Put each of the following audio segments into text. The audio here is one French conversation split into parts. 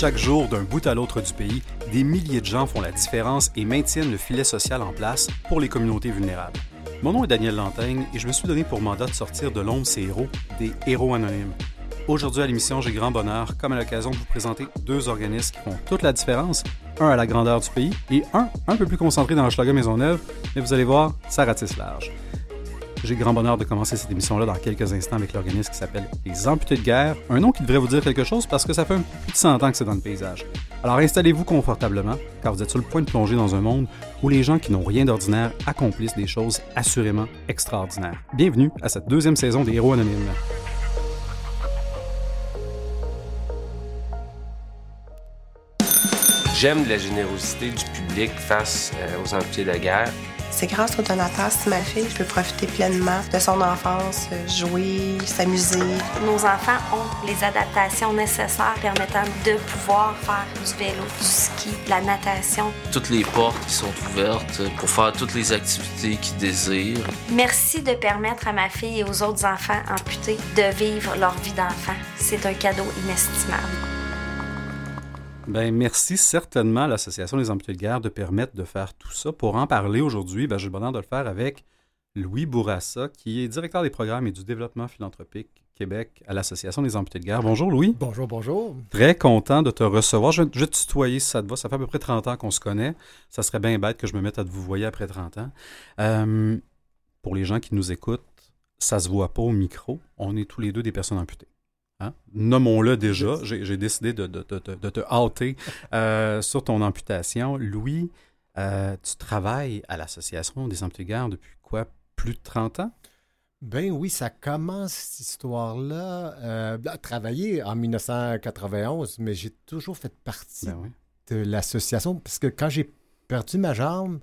Chaque jour, d'un bout à l'autre du pays, des milliers de gens font la différence et maintiennent le filet social en place pour les communautés vulnérables. Mon nom est Daniel Lantaigne et je me suis donné pour mandat de sortir de l'ombre ces héros, des héros anonymes. Aujourd'hui à l'émission, j'ai grand bonheur, comme à l'occasion, de vous présenter deux organismes qui font toute la différence, un à la grandeur du pays et un un peu plus concentré dans Maison Maisonneuve, mais vous allez voir, ça ratisse large. J'ai grand bonheur de commencer cette émission-là dans quelques instants avec l'organisme qui s'appelle Les Amputés de guerre, un nom qui devrait vous dire quelque chose parce que ça fait plus de 100 ans que c'est dans le paysage. Alors installez-vous confortablement, car vous êtes sur le point de plonger dans un monde où les gens qui n'ont rien d'ordinaire accomplissent des choses assurément extraordinaires. Bienvenue à cette deuxième saison des Héros Anonymes. J'aime la générosité du public face euh, aux amputés de guerre. C'est grâce au donateur, si ma fille, je peux profiter pleinement de son enfance, jouer, s'amuser. Nos enfants ont les adaptations nécessaires permettant de pouvoir faire du vélo, du ski, de la natation. Toutes les portes qui sont ouvertes pour faire toutes les activités qu'ils désirent. Merci de permettre à ma fille et aux autres enfants amputés de vivre leur vie d'enfant. C'est un cadeau inestimable. Ben, merci certainement à l'Association des amputés de guerre de permettre de faire tout ça. Pour en parler aujourd'hui, ben, j'ai le bonheur de le faire avec Louis Bourassa, qui est directeur des programmes et du développement philanthropique Québec à l'Association des amputés de guerre. Bonjour Louis. Bonjour, bonjour. Très content de te recevoir. Je vais, te tutoyer si ça te va. Ça fait à peu près 30 ans qu'on se connaît. Ça serait bien bête que je me mette à te vous voyer après 30 ans. Euh, pour les gens qui nous écoutent, ça se voit pas au micro. On est tous les deux des personnes amputées. Hein? Nommons-le déjà. J'ai décidé de, te hâter euh, sur ton amputation. Louis, euh, tu travailles à l'Association des amputés depuis quoi? Plus de 30 ans? Ben oui, ça commence cette histoire-là. Euh, travailler en 1991, mais j'ai toujours fait partie ben de l'association parce que quand j'ai perdu ma jambe,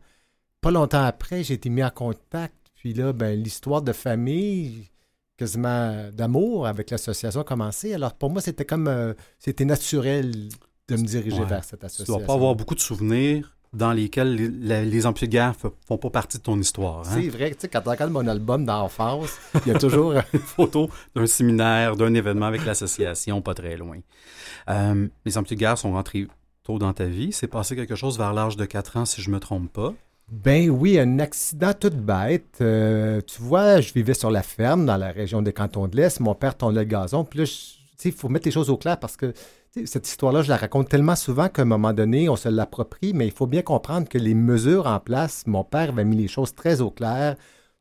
pas longtemps après, j'ai été mis en contact. Puis là, ben, l'histoire de famille, quasiment d'amour avec l'association a commencé. Alors pour moi, c'était comme euh, c'était naturel de me diriger vers cette association. Tu ne dois pas avoir beaucoup de souvenirs dans lesquels les, les, de guerre ne font pas partie de ton histoire. Hein? C'est vrai, tu sais, quand tu regardes mon album d'enfance, il y a toujours une photo d'un séminaire, d'un événement avec l'association, pas très loin. Euh, les amputés de guerre sont rentrés tôt dans ta vie. C'est passé quelque chose vers l'âge de 4 ans, si je ne me trompe pas. Ben oui, un accident tout bête. Euh, tu vois, je vivais sur la ferme dans la région des cantons de l'Est. Mon père tondait le gazon. Puis là, il faut mettre les choses au clair parce que cette histoire-là, je la raconte tellement souvent qu'à un moment donné, on se l'approprie, mais il faut bien comprendre que les mesures en place, mon père avait mis les choses très au clair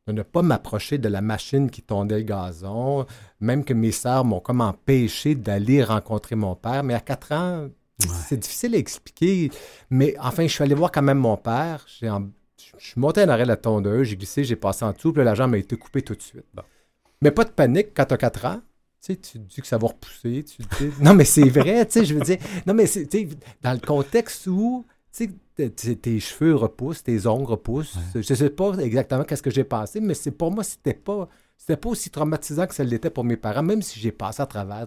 de ne pas m'approcher de la machine qui tondait le gazon, même que mes sœurs m'ont comme empêché d'aller rencontrer mon père. Mais à quatre ans, c'est difficile à expliquer, mais enfin, je suis allé voir quand même mon père. Je suis monté en arrêt de la tondeuse, j'ai glissé, j'ai passé en dessous, puis la jambe a été coupée tout de suite. Mais pas de panique quand tu as 4 ans. Tu, sais, tu dis que ça va repousser. Tu non, mais c'est vrai, tu sais, je veux dire. Non, mais c'est dans le contexte où tu sais, tes cheveux repoussent, tes ongles repoussent. Je ne sais pas exactement qu'est-ce que j'ai passé, mais c'est pour moi, c'était pas, c'était pas aussi traumatisant que ça l'était pour mes parents, même si j'ai passé à travers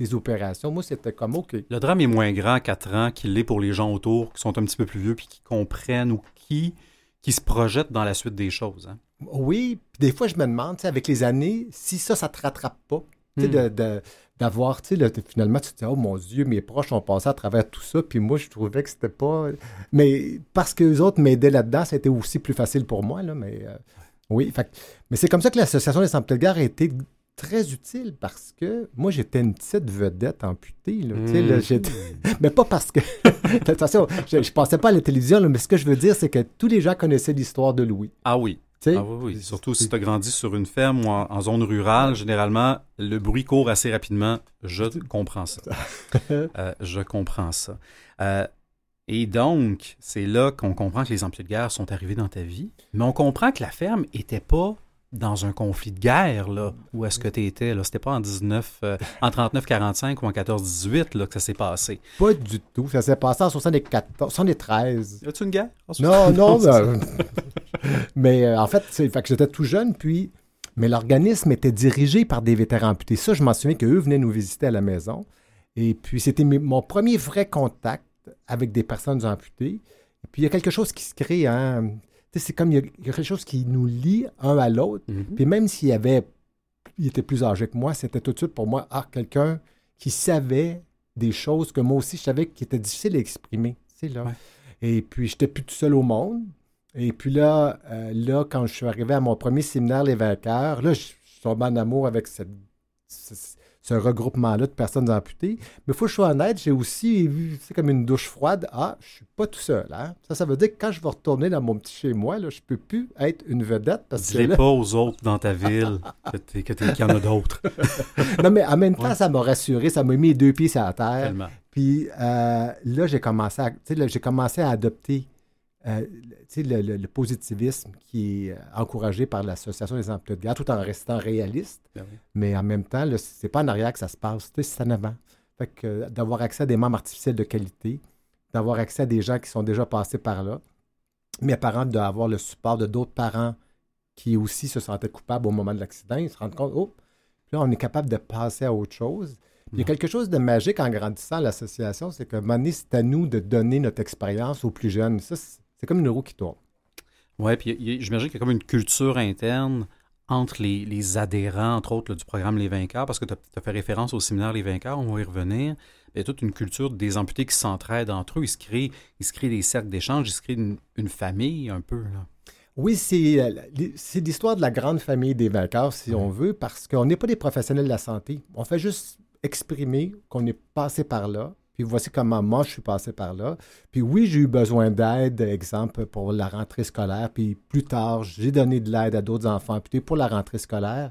des opérations. Moi, c'était comme OK. Le drame est moins grand à 4 ans qu'il l'est pour les gens autour qui sont un petit peu plus vieux puis qui comprennent ou qui, qui se projettent dans la suite des choses. Hein. Oui, puis des fois, je me demande, avec les années, si ça, ça te rattrape pas. Hmm. De, d'avoir, tu sais, finalement, tu te dis, oh mon Dieu, mes proches ont passé à travers tout ça, puis moi, je trouvais que c'était pas. Mais parce que les autres m'aidaient là-dedans, c'était aussi plus facile pour moi, là, mais. Euh, oui, fait, mais c'est comme ça que l'Association des Centres de a été très utile parce que moi, j'étais une petite vedette amputée. Là, mmh. mais pas parce que. Attention, je ne passais pas à la télévision, mais ce que je veux dire, c'est que tous les gens connaissaient l'histoire de Louis. Ah oui. Ah oui, oui. Surtout si tu as grandi sur une ferme ou en, zone rurale, généralement, le bruit court assez rapidement. Je comprends ça. Euh, je comprends ça. Euh, et donc, c'est là qu'on comprend que les emplois de guerre sont arrivés dans ta vie. Mais on comprend que la ferme n'était pas dans un conflit de guerre, là, où est-ce que tu étais? Là? C'était pas en 19, euh, en 39-45 ou en 14-18 là, que ça s'est passé? Pas du tout. Ça s'est passé en 74, 73. Y a-tu une guerre? Non, non. mais, mais euh, en fait, fait que j'étais tout jeune, puis Mais l'organisme était dirigé par des vétérans amputés. Ça, je m'en souviens qu'eux venaient nous visiter à la maison. Et puis, c'était mon premier vrai contact avec des personnes amputées. Et puis, il y a quelque chose qui se crée. Hein? C'est comme il y, a, quelque chose qui nous lie un à l'autre. Mhm. Puis même s'il y avait, il était plus âgé que moi, c'était tout de suite pour moi, ah, quelqu'un qui savait des choses que moi aussi je savais qui étaient difficiles à exprimer. Sais, là. Ouais. Et puis, j'étais plus tout seul au monde. Et puis là, euh, là, quand je suis arrivé à mon premier séminaire Les Vainqueurs, là, je je suis tombé en amour avec cette, ce, ce regroupement-là de personnes amputées. Mais il faut que je sois honnête, j'ai aussi vu, c'est comme une douche froide. Ah, je suis pas tout seul. Hein? Ça, ça veut dire que quand je vais retourner dans mon petit chez-moi, là, je peux plus être une vedette parce que Dis-les là- pas aux autres dans ta ville que t'es- que qu'il y en a d'autres. Non, mais en même temps, Ouais. ça m'a rassuré, ça m'a mis les deux pieds sur la terre. Tellement. Puis euh, là, j'ai commencé à, là, j'ai commencé à adopter euh, le, le- le positivisme qui est euh, encouragé par l'Association des amputés de guerre, tout en restant réaliste. Ben. Mais en même temps, c'est pas en arrière que ça se passe, c'est en avant. Fait que euh, d'avoir accès à des membres artificiels de qualité, d'avoir accès à des gens qui sont déjà passés par là, mes parents d'avoir le support de d'autres parents qui aussi se sentaient coupables au moment de l'accident, ils se rendent compte, oh, puis là, on est capable de passer à autre chose. Il y a Ouais. quelque chose de magique en grandissant l'association, c'est que un moment donné, c'est à nous de donner notre expérience aux plus jeunes. Ça, c'est comme une roue qui tourne. Oui, puis j'imagine qu'il y a comme une culture interne entre les, les adhérents, entre autres, là, du programme Les Vainqueurs, parce que tu as, fait référence au séminaire Les Vainqueurs, on va y revenir. Il y a toute une culture des amputés qui s'entraident entre eux. Ils se créent, ils se créent des cercles d'échange, ils se créent une, une famille un peu. Là. Oui, c'est euh, c'est l'histoire de la grande famille des vainqueurs, si on veut, parce qu'on n'est pas des professionnels de la santé. On fait juste exprimer qu'on est passé par là. Puis voici comment moi je suis passé par là. Puis oui, j'ai eu besoin d'aide, exemple, pour la rentrée scolaire. Puis plus tard, j'ai donné de l'aide à d'autres enfants amputés pour la rentrée scolaire.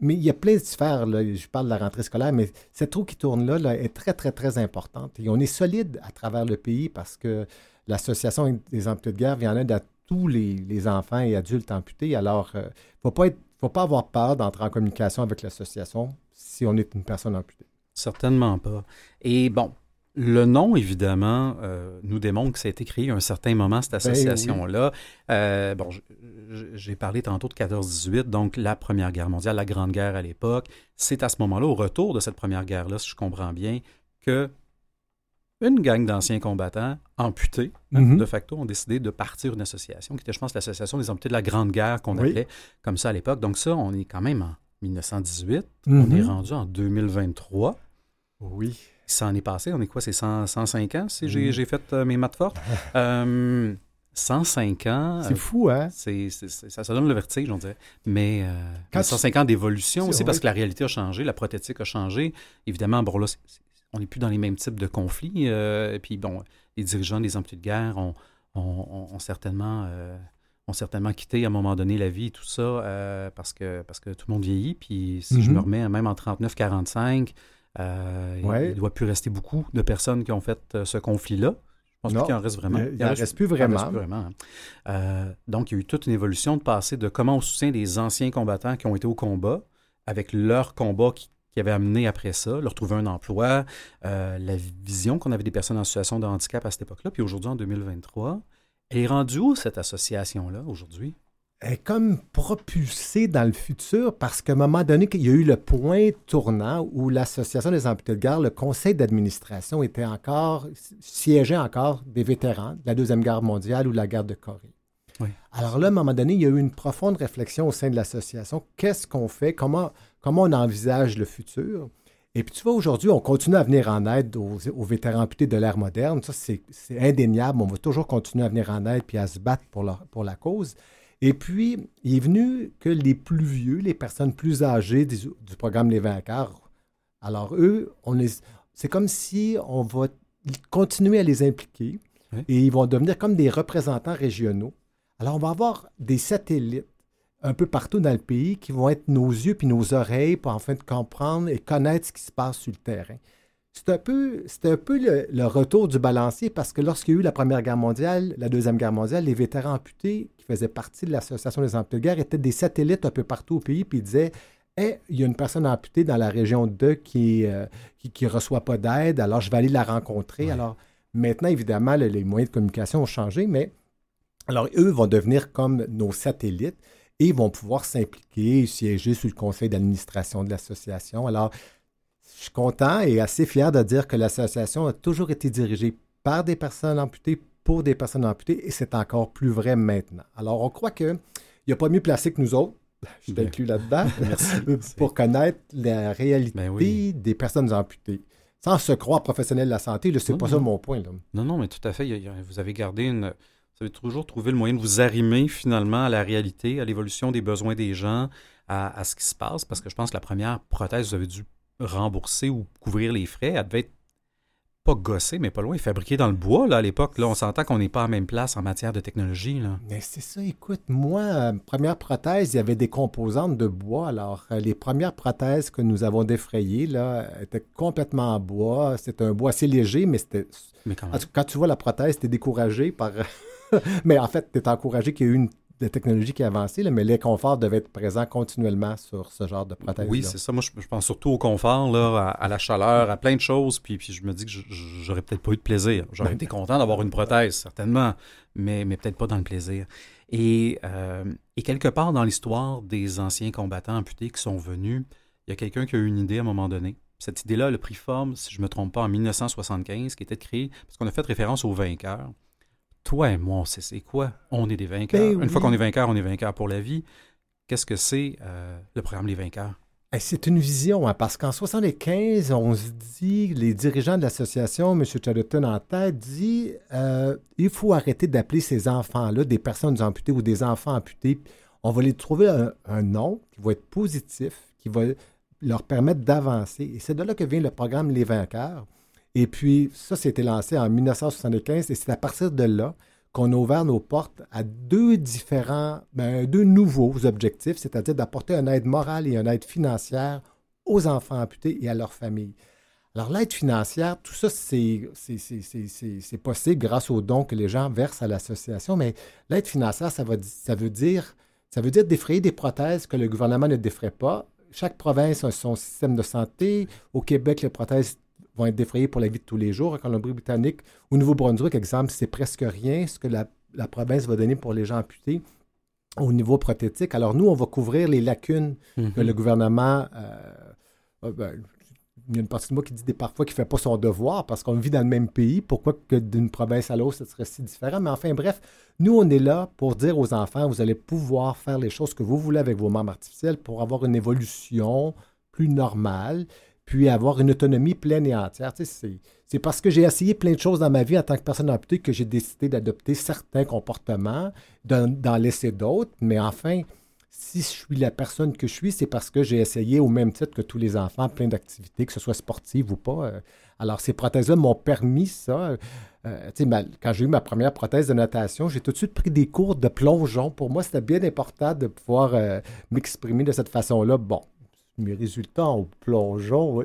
Mais il y a plein de sphères, là. je parle de la rentrée scolaire, mais cette roue qui tourne là, est très, très, très importante. Et on est solide à travers le pays parce que l'Association des amputés de guerre vient en aide à tous les, enfants et adultes amputés. Alors, il ne faut, faut pas avoir peur d'entrer en communication avec l'association si on est une personne amputée. Certainement pas. Et bon, le nom, évidemment, euh, nous démontre que ça a été créé à un certain moment, cette Ben association-là. Euh, bon, j'ai parlé tantôt de 14-18, donc la Première Guerre mondiale, la Grande Guerre à l'époque. C'est à ce moment-là, au retour de cette Première Guerre-là, si je comprends bien, que une gang d'anciens combattants amputés, Mhm. de facto, ont décidé de partir une association, qui était, je pense, l'association des amputés de la Grande Guerre, qu'on Oui. appelait comme ça à l'époque. Donc ça, on est quand même en 1918. On est rendu en 2023. Oui. Ça en est passé, on est quoi, c'est 100 105 ans si j'ai j'ai fait euh, mes maths fortes? Euh, 105 ans, C'est euh, fou, hein? c'est, c'est- c'est- ça, ça donne le vertige, on dirait. Mais euh, Quand mais tu- 105 ans d'évolution C'est aussi, parce que la réalité a changé, la prothétique a changé. Évidemment, bon là, on n'est plus dans les mêmes types de conflits. euh, et puis bon, les dirigeants des amputés de guerre ont, ont- ont- ont certainement... euh, ont certainement quitté à un moment donné la vie et tout ça euh, parce, que, parce que tout le monde vieillit. Puis si je Mhm. me remets même en 39-45, euh, il- Ouais. il ne doit plus rester beaucoup de personnes qui ont fait euh, ce conflit-là. Je pense Non. pas qu'il en reste vraiment. Il- il en reste plus vraiment. reste plus vraiment, hein. Euh, donc, il y a eu toute une évolution de passer de comment on soutient des anciens combattants qui ont été au combat, avec leur combat qui, qui avait amené après ça, leur trouver un emploi, euh, la vision qu'on avait des personnes en situation de handicap à cette époque-là. Puis aujourd'hui, en 2023, elle est rendue où cette association-là aujourd'hui? Est comme propulsée dans le futur parce qu'à un moment donné, il y a eu le point tournant où l'Association des amputés de guerre, le conseil d'administration était encore, siégeait encore des vétérans de la Deuxième Guerre mondiale ou de la guerre de Corée. Oui. Alors là, à un moment donné, il y a eu une profonde réflexion au sein de l'association. Qu'est-ce qu'on fait? Comment, comment on envisage le futur? Et puis tu vois, aujourd'hui, on continue à venir en aide aux, aux vétérans amputés de l'ère moderne. Ça, c'est c'est indéniable. On va toujours continuer à venir en aide puis à se battre pour, leur- pour la cause. Et puis, il est venu que les plus vieux, les personnes plus âgées du, du programme Les Vainqueurs, alors eux, on les, c'est comme si on va continuer à les impliquer Oui. et ils vont devenir comme des représentants régionaux. Alors, on va avoir des satellites un peu partout dans le pays qui vont être nos yeux puis nos oreilles pour enfin comprendre et connaître ce qui se passe sur le terrain. C'est un peu, c'est un peu le, le retour du balancier parce que lorsqu'il y a eu la Première Guerre mondiale, la Deuxième Guerre mondiale, les vétérans amputés qui faisaient partie de l'Association des amputés de guerre étaient des satellites un peu partout au pays puis ils disaient Hey, il y a une personne amputée dans la région 2 qui ne qui, qui reçoit pas d'aide, alors je vais aller la rencontrer. Ouais. Alors maintenant, évidemment, le- les moyens de communication ont changé, mais alors eux vont devenir comme nos satellites. et vont pouvoir s'impliquer, siéger sur le conseil d'administration de l'association. Alors, je suis content et assez fier de dire que l'association a toujours été dirigée par des personnes amputées pour des personnes amputées et c'est encore plus vrai maintenant. Alors, on croit qu'il n'y a pas mieux placé que nous autres je t'inclus là-dedans, pour connaître la réalité ben des personnes amputées. Sans se croire professionnel de la santé, c'est pas ça mon point. Non, non, mais tout à fait. vous avez gardé une. Vous avez toujours trouvé le moyen de vous arrimer finalement à la réalité, à l'évolution des besoins des gens, à, à, ce qui se passe, parce que je pense que la première prothèse, vous avez dû rembourser ou couvrir les frais, elle devait être pas gossé, mais pas loin, fabriqué dans le bois là, à l'époque. Là, on s'entend qu'on n'est pas à la même place en matière de technologie. Là. Mais c'est ça, écoute, moi, euh, première prothèse, il y avait des composantes de bois. Alors, euh, les premières prothèses que nous avons défrayées là, étaient complètement en bois. C'était un bois assez léger, mais c'était. Mais quand, quand tu vois la prothèse, tu es découragé par. mais en fait, tu es encouragé qu'il y ait eu une de technologie qui a avancé, mais les conforts devaient être présents continuellement sur ce genre de prothèse. Oui, c'est ça. Moi, je, pense surtout au confort, là, à, la chaleur, à plein de choses. Puis, puis je me dis que j'aurais peut-être pas eu de plaisir. J'aurais ben, été content d'avoir une prothèse, certainement, mais, mais peut-être pas dans le plaisir. Et, euh, et quelque part dans l'histoire des anciens combattants amputés qui sont venus, il y a quelqu'un qui a eu une idée à un moment donné. Cette idée-là a pris forme, si je ne me trompe pas, en 1975, qui était créée parce qu'on a fait référence aux vainqueurs toi et moi, on sait c'est quoi? On est des vainqueurs. Ben Une fois qu'on est vainqueur, on est vainqueur pour la vie. Qu'est-ce que c'est euh, le programme Les Vainqueurs? C'est une vision, hein, parce qu'en 75, on se dit, les dirigeants de l'association, M. Charlton en tête, dit euh, il faut arrêter d'appeler ces enfants-là des personnes amputées ou des enfants amputés. On va les trouver un, un nom qui va être positif, qui va leur permettre d'avancer. Et c'est de là que vient le programme Les Vainqueurs. Et puis, ça, c'était lancé en 1975 et c'est à partir de là qu'on a ouvert nos portes à deux différents, ben, deux nouveaux objectifs, c'est-à-dire d'apporter une aide morale et une aide financière aux enfants amputés et à leurs familles. Alors, l'aide financière, tout ça, c'est possible grâce aux dons que les gens versent à l'association, mais l'aide financière, ça, va, ça, veut dire, ça veut dire défrayer des prothèses que le gouvernement ne défraie pas. Chaque province a son système de santé. Au Québec, les prothèses vont être défrayés pour la vie de tous les jours. En Colombie-Britannique, au Nouveau-Brunswick, exemple, c'est presque rien ce que la, province va donner pour les gens amputés au niveau prothétique. Alors nous, on va couvrir les lacunes mhm. que le gouvernement... Euh, ben, il y a une partie de moi qui dit des, parfois qu'il ne fait pas son devoir parce qu'on vit dans le même pays. Pourquoi que d'une province à l'autre, ce serait si différent? Mais enfin, bref, nous, on est là pour dire aux enfants, vous allez pouvoir faire les choses que vous voulez avec vos membres artificiels pour avoir une évolution plus normale puis avoir une autonomie pleine et entière. c'est parce que j'ai essayé plein de choses dans ma vie en tant que personne amputée que j'ai décidé d'adopter certains comportements, d'en laisser d'autres. Mais enfin, si je suis la personne que je suis, c'est parce que j'ai essayé au même titre que tous les enfants plein d'activités, que ce soit sportive ou pas. Euh. Alors, ces prothèses-là m'ont permis ça. Euh, quand j'ai eu ma première prothèse de natation, j'ai tout de suite pris des cours de plongeon. Pour moi, c'était bien important de pouvoir euh, m'exprimer de cette façon-là. Bon, mes résultats en plongeon.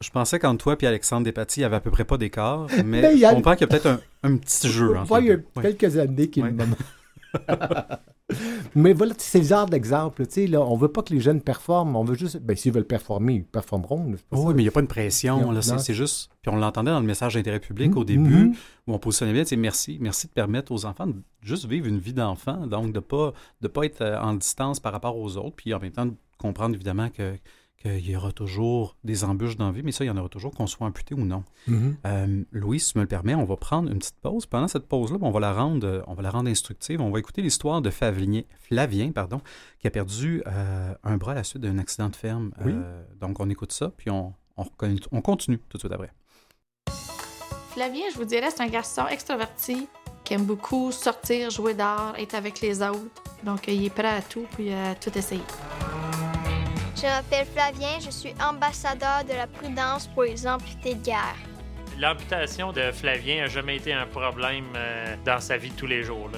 Je pensais qu'entre toi et Alexandre Despatie, il n'y avait à peu près pas d'écart, mais, je comprends qu'il y a peut-être un, petit jeu. il y a quelques années qu'il Mais voilà, c'est le genre d'exemple. On ne veut pas que les jeunes performent, on veut juste. Ben, s'ils veulent performer, ils performeront. oui, mais il n'y a pas de pression. C'est juste. Puis on l'entendait dans le message d'intérêt public au mm-hmm. début, où on positionnait bien, merci, merci de permettre aux enfants de juste vivre une vie d'enfant, donc de ne pas, de pas être euh, en distance par rapport aux autres, puis en même temps comprendre évidemment que qu'il y aura toujours des embûches dans la vie, mais ça, il y en aura toujours, qu'on soit amputé ou non. Mm-hmm. Euh, Louis, si tu me le permets, on va prendre une petite pause. Pendant cette pause-là, on va la rendre, euh, on va la rendre instructive. On va écouter l'histoire de Flavien, Flavien pardon, qui a perdu euh, un bras à la suite d'un accident de ferme. donc, on écoute ça, puis on, on, continue tout de suite après. Flavien, je vous dirais, c'est un garçon extraverti qui aime beaucoup sortir, jouer dehors, être avec les autres. Donc, il est prêt à tout, puis à tout essayer. Je m'appelle Flavien, je suis ambassadeur de la prudence pour les amputés de guerre. L'amputation de Flavien n'a jamais été un problème euh, dans sa vie de tous les jours.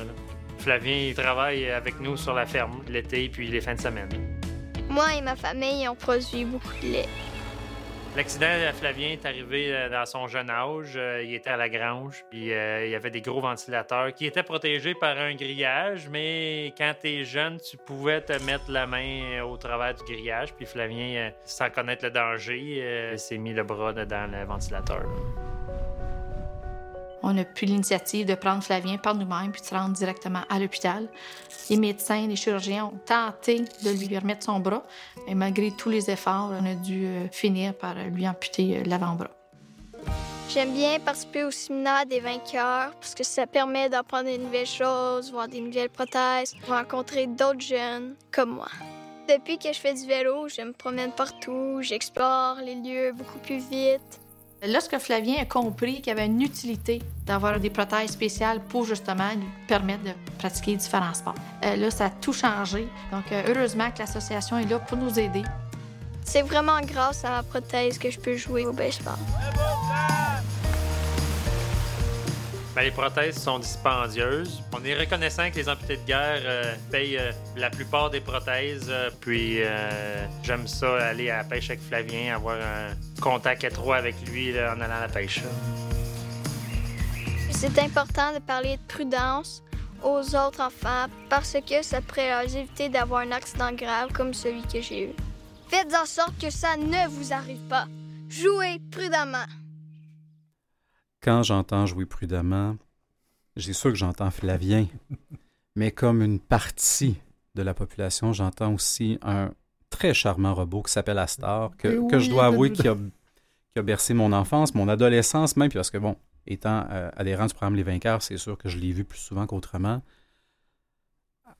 Flavien il travaille avec nous sur la ferme l'été puis les fins de semaine. Moi et ma famille, on produit beaucoup de lait. L'accident à Flavien est arrivé euh, dans son jeune âge. Euh, il était à la grange, puis euh, il y avait des gros ventilateurs qui étaient protégés par un grillage, mais quand tu es jeune, tu pouvais te mettre la main au travers du grillage. Puis Flavien, sans connaître le danger, s'est mis le bras dans le ventilateur. On a pris l'initiative de prendre Flavien par nous-mêmes puis de se rendre directement à l'hôpital. Les médecins, les chirurgiens ont tenté de lui remettre son bras, mais malgré tous les efforts, on a dû euh, finir par lui amputer euh, l'avant-bras. J'aime bien participer au séminaire des vainqueurs parce que ça permet d'apprendre de nouvelles choses, voir des nouvelles prothèses, rencontrer d'autres jeunes comme moi. Depuis que je fais du vélo, je me promène partout, j'explore les lieux beaucoup plus vite. Lorsque Flavien a compris qu'il y avait une utilité d'avoir des prothèses spéciales pour justement lui permettre de pratiquer différents sports, euh, là, ça a tout changé. Donc, euh, heureusement que l'association est là pour nous aider. C'est vraiment grâce à ma prothèse que je peux jouer au baseball. Ben, les prothèses sont dispendieuses. On est reconnaissant que les amputés de guerre euh, payent euh, la plupart des prothèses. euh, puis j'aime ça aller à la pêche avec Flavien, avoir un contact étroit avec lui en allant à la pêche. C'est important de parler de prudence aux autres enfants parce que ça pourrait leur éviter d'avoir un accident grave comme celui que j'ai eu. Faites en sorte que ça ne vous arrive pas. Jouez prudemment. Quand j'entends jouer prudemment, j'ai sûr que j'entends Flavien, mais comme une partie de la population, j'entends aussi un très charmant robot qui s'appelle Astor, que, Eh que je dois avouer qui a, qui a bercé mon enfance, mon adolescence même, puis parce que, bon, étant euh, adhérent du programme Les Vainqueurs, c'est sûr que je l'ai vu plus souvent qu'autrement.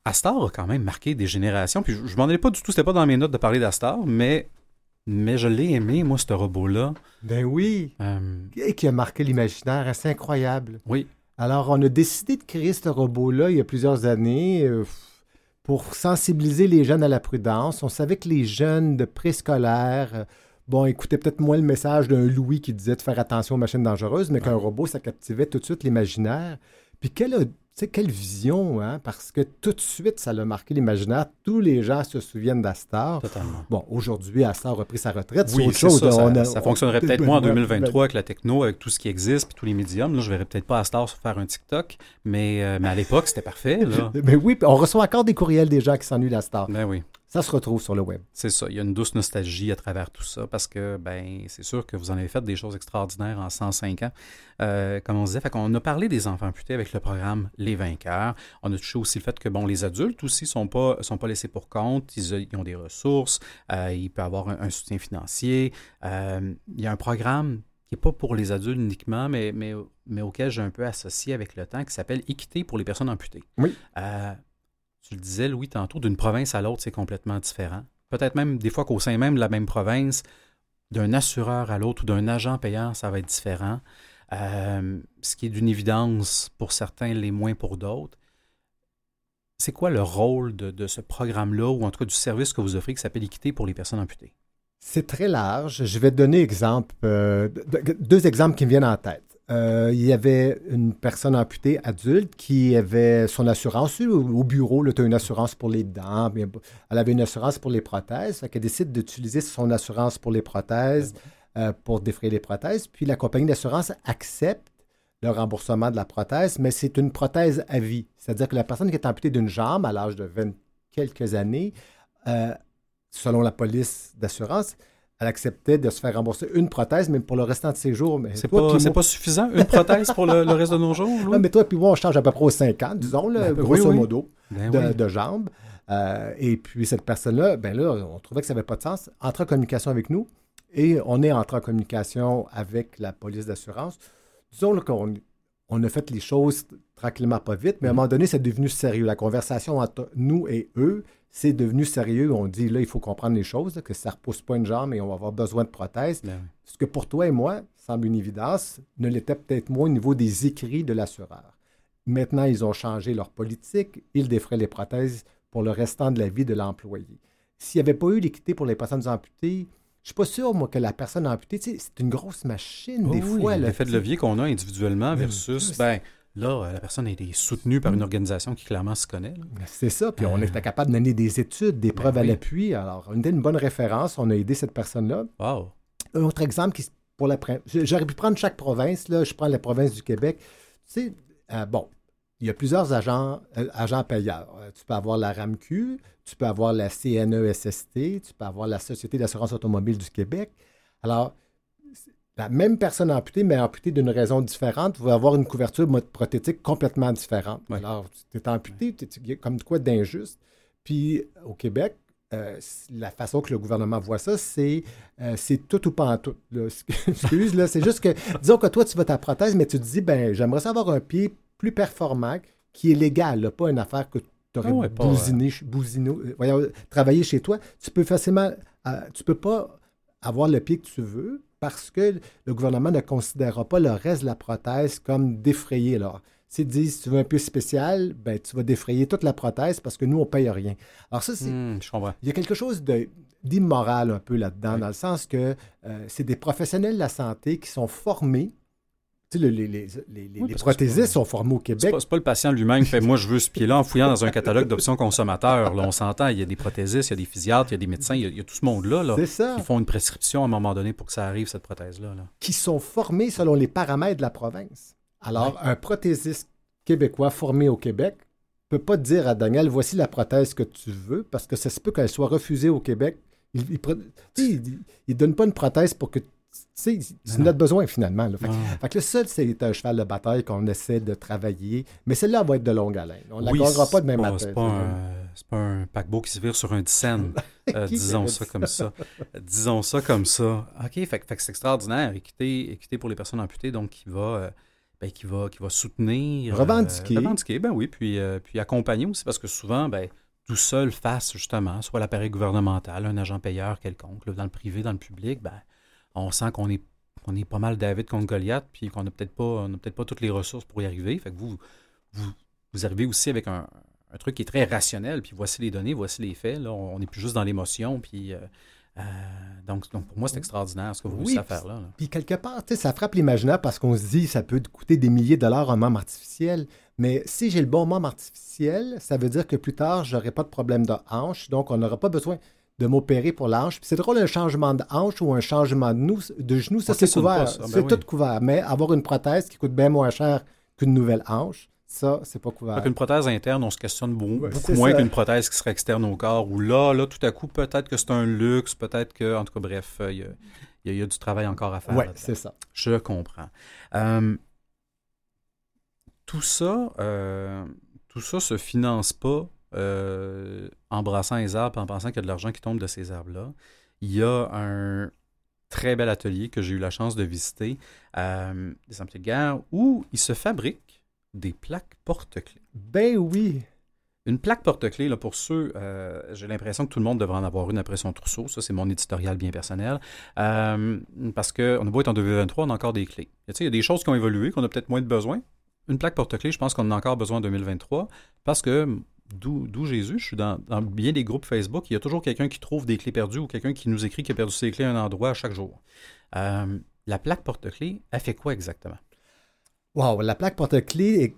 Astor a quand même marqué des générations, puis je, je m'en allais pas du tout, c'était pas dans mes notes de parler d'Astor, mais, mais je l'ai aimé, moi, ce robot-là. Ben oui. Euh, Et qui a marqué l'imaginaire, c'est incroyable. oui, Alors, on a décidé de créer ce robot-là il y a plusieurs années euh, pour sensibiliser les jeunes à la prudence. On savait que les jeunes de préscolaire, euh, bon, écoutaient peut-être moins le message d'un Louis qui disait de faire attention aux machines dangereuses, mais qu'un robot, ça captivait tout de suite l'imaginaire. Puis quelle, sais, quelle vision, hein? parce que tout de suite, ça l'a marqué l'imaginaire. Tous les gens se souviennent d'Astor. totalement. Bon, aujourd'hui, Astor a pris sa retraite. Oui, c'est ça, ça, On a- ça fonctionnerait peut-être moins en Ben, 2023 avec la techno, avec tout ce qui existe, puis tous les médiums. Là, je verrais peut-être pas à Star faire un TikTok, mais, euh, mais à l'époque, c'était parfait. Là. Ben oui, on reçoit encore des courriels des gens qui s'ennuient d'Astor. Ben oui, Ça se retrouve sur le web. c'est ça. Il y a une douce nostalgie à travers tout ça, parce que ben c'est sûr que vous en avez fait des choses extraordinaires en 105 ans. Euh, comme on disait, fait qu'on a parlé des enfants amputés avec le programme Les Vainqueurs. On a touché aussi le fait que bon, les adultes aussi sont pas sont pas laissés pour compte. Ils, ils ont des ressources. euh, il peut avoir un, un soutien financier. Euh, il y a un programme qui n'est pas pour les adultes uniquement, mais, mais, mais auquel j'ai un peu associé avec le temps, qui s'appelle Équité pour les personnes amputées. Oui. Tu le disais, Louis, tantôt, d'une province à l'autre, c'est complètement différent. Peut-être même des fois qu'au sein même de la même province, d'un assureur à l'autre ou d'un agent payant, ça va être différent. Euh, ce qui est d'une évidence pour certains, les moins pour d'autres. C'est quoi le rôle de, ce programme-là, ou en tout cas du service que vous offrez qui s'appelle Équité pour les personnes amputées? C'est très large. Je vais te donner euh, de- deux exemples qui me viennent en tête. Euh, il y avait une personne amputée adulte qui avait son assurance au, au bureau. Tu as une assurance pour les dents. mais Elle avait une assurance pour les prothèses. Elle décide d'utiliser son assurance pour les prothèses euh, pour défrayer les prothèses. Puis la compagnie d'assurance accepte le remboursement de la prothèse, mais c'est une prothèse à vie. C'est-à-dire que la personne qui est amputée d'une jambe à l'âge de 20 quelques années, euh, selon la police d'assurance, elle acceptait de se faire rembourser une prothèse, mais pour le restant de ses jours. Mais C'est pas, puis c'est moi- pas suffisant, une prothèse pour le, le reste de nos jours? Ouais, mais toi puis moi, on change à peu près aux 5 ans, disons, là, Ben, grosso oui, modo, Ben de, oui. de jambes. Euh, et puis cette personne-là, ben là, on trouvait que ça n'avait pas de sens. Entre en communication avec nous et on est entré en communication avec la police d'assurance. Disons là, qu'on on a fait les choses tranquillement, pas vite, mais à un moment donné, c'est devenu sérieux. La conversation entre nous et eux, c'est devenu sérieux. On dit, là, il faut comprendre les choses, là, que ça ne repousse pas une jambe et on va avoir besoin de prothèses. Ben. Ce que pour toi et moi semble une évidence, ne l'était peut-être moins au niveau des écrits de l'assureur. Maintenant, ils ont changé leur politique. Ils défraient les prothèses pour le restant de la vie de l'employé. S'il n'y avait pas eu l'équité pour les personnes amputées, je ne suis pas sûr, moi, que la personne amputée, c'est une grosse machine, des Oh oui, fois. l'effet de levier qu'on a individuellement Mais versus, ben, là, euh, la personne a été soutenue par une organisation qui clairement se connaît. là. C'est ça. Puis on était capable de donner des études, des Ben preuves à l'appui. Alors, on était une bonne référence. On a aidé cette personne-là. Wow. Un autre exemple, qui, pour la, j'aurais pu prendre chaque province. Là, je prends la province du Québec. Tu sais, euh, bon, il y a plusieurs agents, euh, agents payeurs. Euh, tu peux avoir la RAMQ, tu peux avoir la CNESST, tu peux avoir la Société d'assurance automobile du Québec. Alors, la même personne amputée, mais amputée d'une raison différente, va avoir une couverture prothétique complètement différente. Alors, tu es amputé, tu es comme quoi d'injuste. Puis, au Québec, euh, la façon que le gouvernement voit ça, c'est euh, tout ou pas en tout. Excuse, là, c'est juste que, disons que toi, tu veux ta prothèse, mais tu te dis, ben, j'aimerais savoir un pied plus performant, qui est légal, pas une affaire que tu aurais ah bousiné, euh, travaillé chez toi. Tu peux facilement, tu peux pas avoir le pied que tu veux parce que le gouvernement ne considérera pas le reste de la prothèse comme défrayé. Alors, S'ils disent, si tu veux un peu spécial, ben, tu vas défrayer toute la prothèse parce que nous, on ne paye rien. Alors ça, c'est... Hmm, il y a quelque chose d'immoral un peu là-dedans, dans le sens que euh, c'est des professionnels de la santé qui sont formés tu sais, les, les, les, prothésistes sont formés au Québec. C'est pas, pas, le patient lui-même qui fait Moi, je veux ce pied-là en fouillant dans un catalogue d'options consommateurs. Là, on s'entend, il y a des prothésistes, il y a des physiatres, il y a des médecins, il y a, tout ce monde-là là, qui font une prescription à un moment donné pour que ça arrive, cette prothèse-là. Là. Qui sont formés selon les paramètres de la province. Alors, un prothésiste québécois formé au Québec ne peut pas dire à Daniel voici la prothèse que tu veux parce que ça se peut qu'elle soit refusée au Québec. Il ne donne pas une prothèse pour que tu n'as besoin finalement. Fait, que le seul, c'est un cheval de bataille qu'on essaie de travailler, mais celle-là va être de longue haleine. On ne la gagnera pas de même matin. C'est pas, pas, un paquebot qui se vire sur un scène, euh, disons ça comme ça. disons ça comme ça. OK, fait, que c'est extraordinaire. Équité, équité pour les personnes amputées, donc qui va... Euh, ben, qui, va, qui va soutenir. Euh, revendiquer. revendiquer, ben oui, puis, puis accompagner aussi, parce que souvent, ben, tout seul face justement, soit l'appareil gouvernemental, un agent payeur quelconque, dans le privé, dans le public, ben, on sent qu'on est, on est pas mal David contre Goliath, puis qu'on n'a peut-être pas, peut pas toutes les ressources pour y arriver. Fait que vous, vous, vous arrivez aussi avec un, un, truc qui est très rationnel, puis voici les données, voici les faits. Là, on n'est plus juste dans l'émotion, puis euh, euh, donc, donc, pour moi, c'est extraordinaire ce que vous oui, faire là. Puis quelque part, ça frappe l'imaginaire parce qu'on se dit ça peut coûter des milliers de dollars un membre artificiel. Mais si j'ai le bon membre artificiel, ça veut dire que plus tard, je n'aurai pas de problème de hanche. Donc, on n'aura pas besoin de m'opérer pour la hanche. c'est drôle, un changement de hanche ou un changement de, nous, de genou, ça, c'est couvert. Ben c'est tout couvert. Mais avoir une prothèse qui coûte bien moins cher qu'une nouvelle hanche, ça, c'est pas couvert. Avec une prothèse interne, on se questionne beaucoup, moins qu'une prothèse qui serait externe au corps, où là, là, tout à coup, peut-être que c'est un luxe, peut-être que, en tout cas, bref, euh, il y, a, du travail encore à faire. Oui, c'est ça. Je comprends. Euh, tout ça, euh, tout ça se finance pas en brassant les arbres en pensant qu'il y a de l'argent qui tombe de ces arbres-là. Il y a un très bel atelier que j'ai eu la chance de visiter, des Amitiés de guerre, où il se fabrique des plaques porte-clés. Ben oui. Une plaque porte-clés, là, pour ceux, euh, j'ai l'impression que tout le monde devrait en avoir une après son trousseau. Ça, c'est mon éditorial bien personnel. Euh, parce qu'on a beau être en 2023, on a encore des clés. Il y a des choses qui ont évolué, qu'on a peut-être moins de besoin. Une plaque porte-clés, je pense qu'on en a encore besoin en 2023 parce que d'où Jésus, je suis dans, bien des groupes Facebook, il y a toujours quelqu'un qui trouve des clés perdues ou quelqu'un qui nous écrit qu'il a perdu ses clés à un endroit chaque jour. Euh, la plaque porte-clés, elle fait quoi exactement? Wow, la plaque porte-clés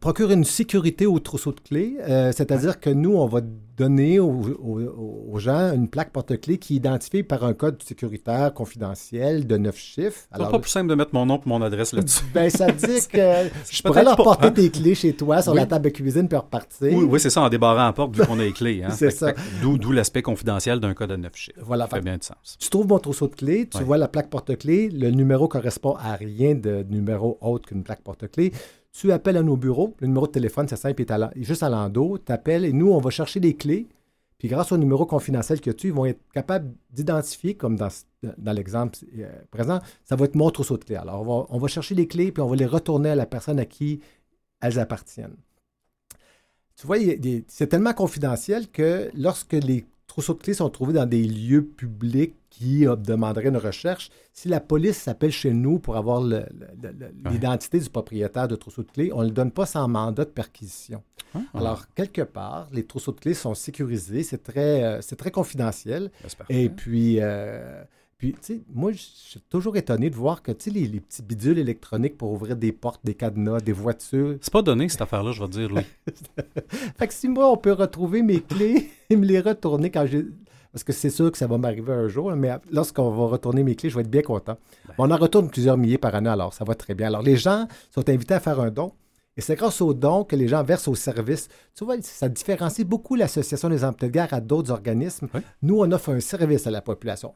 procure une sécurité au trousseau de clés. Euh, c'est-à-dire que nous, on va donner aux, gens une plaque porte-clés qui est identifiée par un code sécuritaire confidentiel de neuf chiffres. C'est pas plus simple de mettre mon nom et mon adresse là-dessus. Ben, ça dit que je pourrais leur porter hein? tes clés chez toi sur la table de cuisine puis repartir. Oui, oui c'est ça, en débarrant la porte vu qu'on a les clés. Hein. c'est ça. D'où l'aspect confidentiel d'un code de neuf chiffres. Voilà. Ça fait bien de sens. Tu trouves mon trousseau de clés, tu vois la plaque porte-clés, le numéro correspond à rien de numéro autre qu'une plaque porte-clés. Tu appelles à nos bureaux. Le numéro de téléphone, c'est simple, il est, juste à l'endos. Tu appelles et nous, on va chercher les clés. Puis grâce au numéro confidentiel que tu, ils vont être capables d'identifier, comme dans, dans l'exemple euh, présent, ça va être mon trousseau de clés. Alors, on va, on va, chercher les clés, puis on va les retourner à la personne à qui elles appartiennent. Tu vois, c'est tellement confidentiel que lorsque les trousseaux de clés sont trouvés dans des lieux publics qui demanderait une recherche. Si la police s'appelle chez nous pour avoir l'identité du propriétaire de trousseau de clés, on ne le donne pas sans mandat de perquisition. Ah. Alors, quelque part, les trousseaux de clés sont sécurisés, c'est très, euh, c'est très confidentiel. Et puis, euh, puis tu sais, moi, je suis toujours étonné de voir que, tu sais, les, petits bidules électroniques pour ouvrir des portes, des cadenas, des voitures. C'est pas donné, cette affaire-là, je vais dire, fait que si moi, on peut retrouver mes clés et me les retourner quand j'ai parce que c'est sûr que ça va m'arriver un jour, mais lorsqu'on va retourner mes clés, je vais être bien content. Ben. on en retourne plusieurs milliers par année, alors ça va très bien. Alors les gens sont invités à faire un don. Et c'est grâce au don que les gens versent au service. Tu vois, ça différencie beaucoup l'Association des emplois de guerre à d'autres organismes. Nous, on offre un service à la population.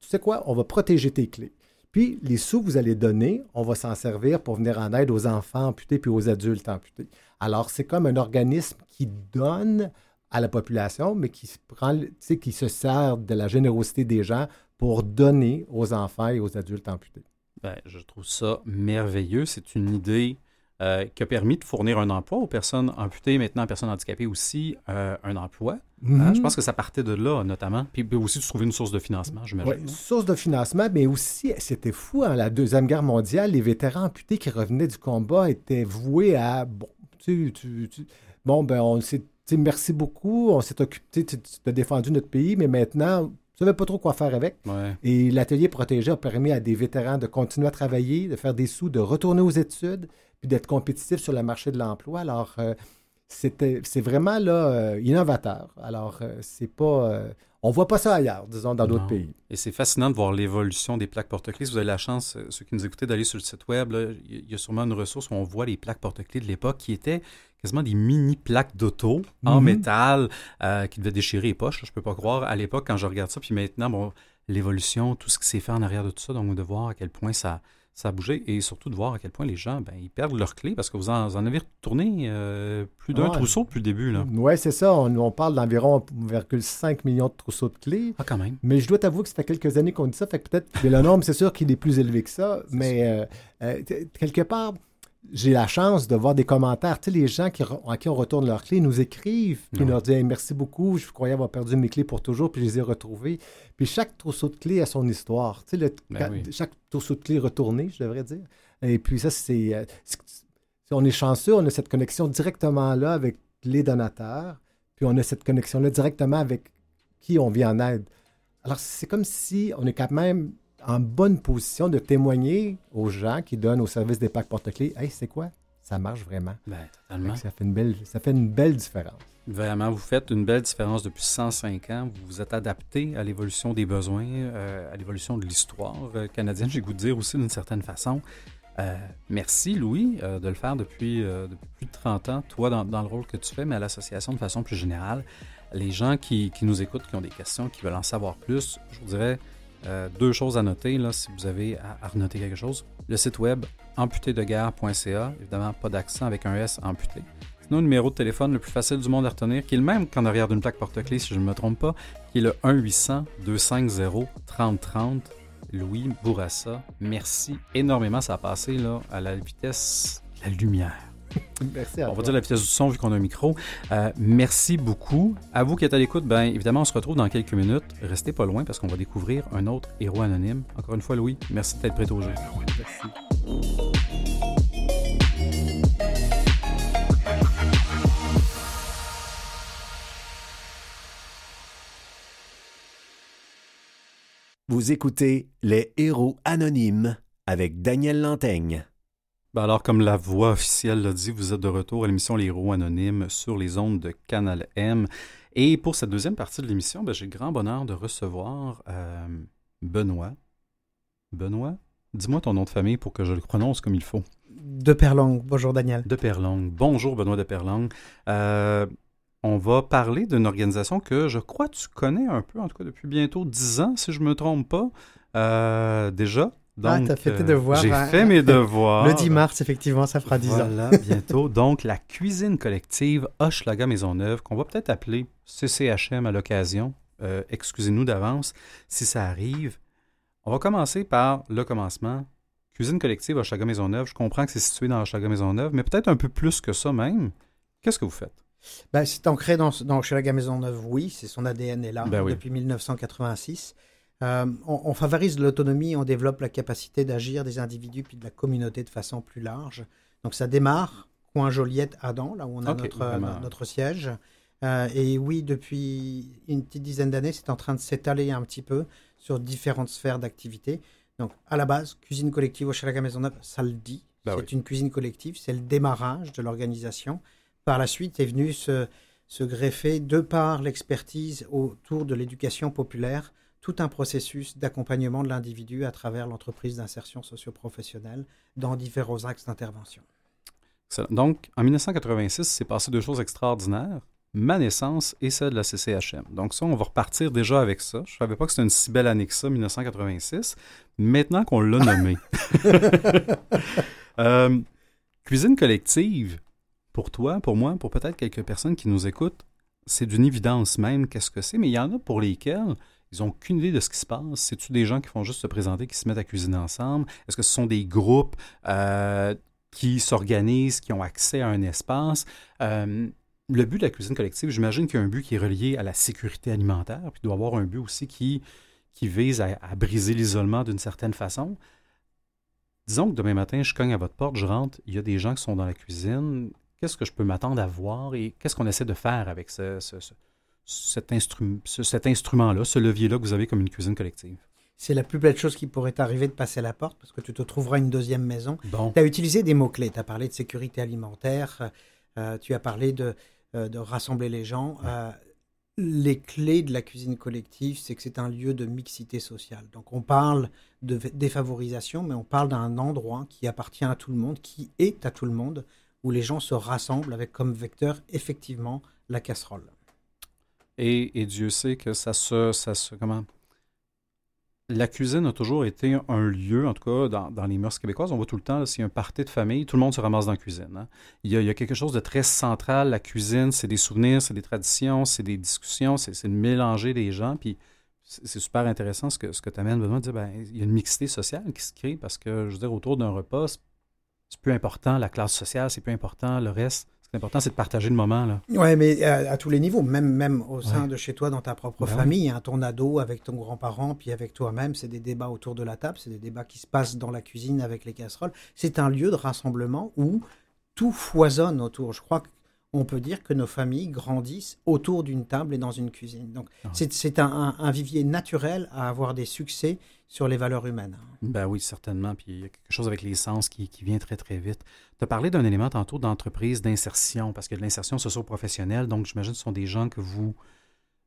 Tu sais quoi? On va protéger tes clés. Puis les sous que vous allez donner, on va s'en servir pour venir en aide aux enfants amputés puis aux adultes amputés. Alors, c'est comme un organisme qui donne à la population, mais qui prend, qui se sert de la générosité des gens pour donner aux enfants et aux adultes amputés. Ben, je trouve ça merveilleux. C'est une idée euh, qui a permis de fournir un emploi aux personnes amputées, maintenant aux personnes handicapées aussi, euh, un emploi. Mhm. Hein, je pense que ça partait de là, notamment. Puis, puis aussi de trouver une source de financement, j'imagine. Ouais, source de financement, mais aussi, c'était fou, hein, la Deuxième Guerre mondiale, les vétérans amputés qui revenaient du combat étaient voués à, bon, tu, tu- tu- bon, ben, on s'est, merci beaucoup, on s'est occupé, tu as défendu notre pays, mais maintenant, vous savez pas trop quoi faire avec. Ouais. Et l'atelier protégé a permis à des vétérans de continuer à travailler, de faire des sous, de retourner aux études, puis d'être compétitifs sur le marché de l'emploi. Alors, euh, c'est vraiment là euh, innovateur. Alors, euh, c'est pas, euh, on voit pas ça ailleurs, disons, dans d'autres pays. Et c'est fascinant de voir l'évolution des plaques porte-clés. Si vous avez la chance, ceux qui nous écoutaient, d'aller sur le site web, là, il y- a sûrement une ressource où on voit les plaques porte-clés de l'époque qui étaient quasiment des mini plaques d'auto en Mhm. métal qui devaient déchirer les poches. Je peux pas croire à l'époque quand je regarde ça. Puis maintenant, bon, l'évolution, tout ce qui s'est fait en arrière de tout ça, donc de voir à quel point ça, ça a bougé et surtout de voir à quel point les gens, ben, ils perdent leurs clés parce que vous en, vous en avez retourné euh, plus d'un Ouais. trousseau depuis le début. Oui, c'est ça. On, on parle d'environ 1,5 million de trousseaux de clés. Ah, quand même. Mais je dois t'avouer que ça fait quelques années qu'on dit ça, fait que peut-être que le nombre, c'est sûr qu'il est plus élevé que ça, mais euh, euh, quelque part, j'ai la chance de voir des commentaires. Tu sais, les gens qui, à qui on retourne leurs clés nous écrivent, puis nous disent Hey, merci beaucoup, je croyais avoir perdu mes clés pour toujours, puis je les ai retrouvées. Puis chaque trousseau de clés a son histoire. Tu sais, le- Ben quand- oui. chaque trousseau de clés retourné, je devrais dire. Et puis ça, c'est. euh, on est chanceux, on a cette connexion directement là avec les donateurs, puis on a cette connexion-là directement avec qui on vient en aide. Alors, c'est comme si on est quand même en bonne position de témoigner aux gens qui donnent au service des packs porte-clés. Hey, c'est quoi? Ça marche vraiment. Ben, totalement. Ça fait, une belle, ça fait une belle différence. Vraiment, vous faites une belle différence depuis 105 ans. Vous vous êtes adapté à l'évolution des besoins, euh, à l'évolution de l'histoire euh, canadienne, j'ai goût de dire aussi d'une certaine façon. Euh, merci, Louis, euh, de le faire depuis, depuis plus de 30 ans, toi, dans, dans le rôle que tu fais, mais à l'association de façon plus générale. Les gens qui, qui nous écoutent, qui ont des questions, qui veulent en savoir plus, je vous dirais euh, deux choses à noter, là, si vous avez à, renoter quelque chose. Le site web amputédeguerre.ca, évidemment, pas d'accent avec un S amputé. Sinon, le numéro de téléphone le plus facile du monde à retenir, qui est le même qu'en arrière d'une plaque porte-clés, si je ne me trompe pas, qui est le 1-800-250-3030. Louis Bourassa, merci énormément. Ça a passé là, à la vitesse de la lumière. Merci à On va dire la vitesse du son vu qu'on a un micro. Euh, merci beaucoup. À vous qui êtes à l'écoute, bien évidemment, on se retrouve dans quelques minutes. Restez pas loin parce qu'on va découvrir un autre héros anonyme. Encore une fois, Louis, merci d'être prêt au jeu. Merci. Vous écoutez Les Héros Anonymes avec Daniel Lantaigne. Ben alors, comme la voix officielle l'a dit, vous êtes de retour à l'émission Les Héros Anonymes sur les ondes de Canal M. Et pour cette deuxième partie de l'émission, ben, j'ai le grand bonheur de recevoir euh, Benoît. Benoît, dis-moi ton nom de famille pour que je le prononce comme il faut. De Perlong. Bonjour Daniel. De Perlong. Bonjour Benoît de Perlong. Euh, on va parler d'une organisation que je crois tu connais un peu, en tout cas depuis bientôt 10 ans, si je me trompe pas. Euh, déjà. Ah, Donc, t'as fait tes euh, devoirs, J'ai hein. fait mes devoirs. Le 10 mars, effectivement, ça fera 10 ans. Voilà, bientôt. Donc, la cuisine collective Hochelaga Maisonneuve, qu'on va peut-être appeler CCHM à l'occasion. Euh, Excusez-nous d'avance si ça arrive. On va commencer par le commencement. Cuisine collective Hochelaga Maisonneuve. Je comprends que c'est situé dans Hochelaga Maisonneuve, mais peut-être un peu plus que ça même. Qu'est-ce que vous faites? Ben, c'est ancré dans, dans Hochelaga Maisonneuve, oui, c'est son ADN est là Ben oui. depuis 1986. Euh, on, on favorise l'autonomie, on développe la capacité d'agir des individus puis de la communauté de façon plus large. Donc ça démarre coin Joliette Adam, là où on a notre, vraiment. notre siège. Euh, et oui, depuis une petite dizaine d'années, c'est en train de s'étaler un petit peu sur différentes sphères d'activité. Donc à la base, cuisine collective Hochelaga Maisonneuve, ça le dit. Ben c'est une cuisine collective, c'est le démarrage de l'organisation. Par la suite est venu se, se greffer, de par l'expertise autour de l'éducation populaire, tout un processus d'accompagnement de l'individu à travers l'entreprise d'insertion socio-professionnelle dans différents axes d'intervention. Donc, en 1986, c'est passé deux choses extraordinaires. ma naissance et celle de la CCHM. Donc ça, on va repartir déjà avec ça. Je savais pas que c'était une si belle année que ça, 1986. Maintenant qu'on l'a nommé. Euh, cuisine collective, pour toi, pour moi, pour peut-être quelques personnes qui nous écoutent, c'est d'une évidence même qu'est-ce que c'est, mais il y en a pour lesquels ils n'ont aucune idée de ce qui se passe. C'est-tu des gens qui font juste se présenter, qui se mettent à cuisiner ensemble? Est-ce que ce sont des groupes euh, qui s'organisent, qui ont accès à un espace? Euh, le but de la cuisine collective, j'imagine qu'il y a un but qui est relié à la sécurité alimentaire, puis il doit y avoir un but aussi qui, qui vise à, à briser l'isolement d'une certaine façon. Disons que demain matin, je cogne à votre porte, je rentre, il y a des gens qui sont dans la cuisine. Qu'est-ce que je peux m'attendre à voir et qu'est-ce qu'on essaie de faire avec ce, ce- ce- cet, instru- ce- cet instrument-là, ce levier-là que vous avez comme une cuisine collective? C'est la plus belle chose qui pourrait t'arriver de passer la porte parce que tu te trouveras une deuxième maison. Bon. Tu as utilisé des mots-clés. Tu as parlé de sécurité alimentaire, euh, tu as parlé de, euh, de rassembler les gens. Euh, les clés de la cuisine collective, c'est que c'est un lieu de mixité sociale. Donc on parle de défavorisation, mais on parle d'un endroit qui appartient à tout le monde, qui est à tout le monde, où les gens se rassemblent avec comme vecteur effectivement la casserole. Et, et Dieu sait que ça se, ça se. Comment? La cuisine a toujours été un lieu, en tout cas dans, dans les mœurs québécoises, on voit tout le temps, s'il y a un party de famille, tout le monde se ramasse dans la cuisine. hein. Il, y a, quelque chose de très central. La cuisine, c'est des souvenirs, c'est des traditions, c'est des discussions, c'est de mélanger les gens. Puis c'est super intéressant ce que, ce que tu amènes, Benoît, de dire ben, il y a une mixité sociale qui se crée parce que, je veux dire, autour d'un repas, c'est plus important, la classe sociale, c'est plus important, le reste. Ce qui est important, c'est de partager le moment. Là. Ouais, mais à, à tous les niveaux, même, même au sein Ouais. de chez toi, dans ta propre Ben famille, hein, ton ado avec ton grand-parent, puis avec toi-même, c'est des débats autour de la table, c'est des débats qui se passent dans la cuisine avec les casseroles. C'est un lieu de rassemblement où tout foisonne autour. Je crois qu'on peut dire que nos familles grandissent autour d'une table et dans une cuisine. Donc, Ah. c'est c'est un, un- un vivier naturel à avoir des succès sur les valeurs humaines. Ben oui, certainement. Puis il y a quelque chose avec les sens qui, qui vient très, très vite. Tu as parlé d'un élément tantôt d'entreprise d'insertion, parce que de l'insertion socio-professionnelle, donc j'imagine que ce sont des gens que vous,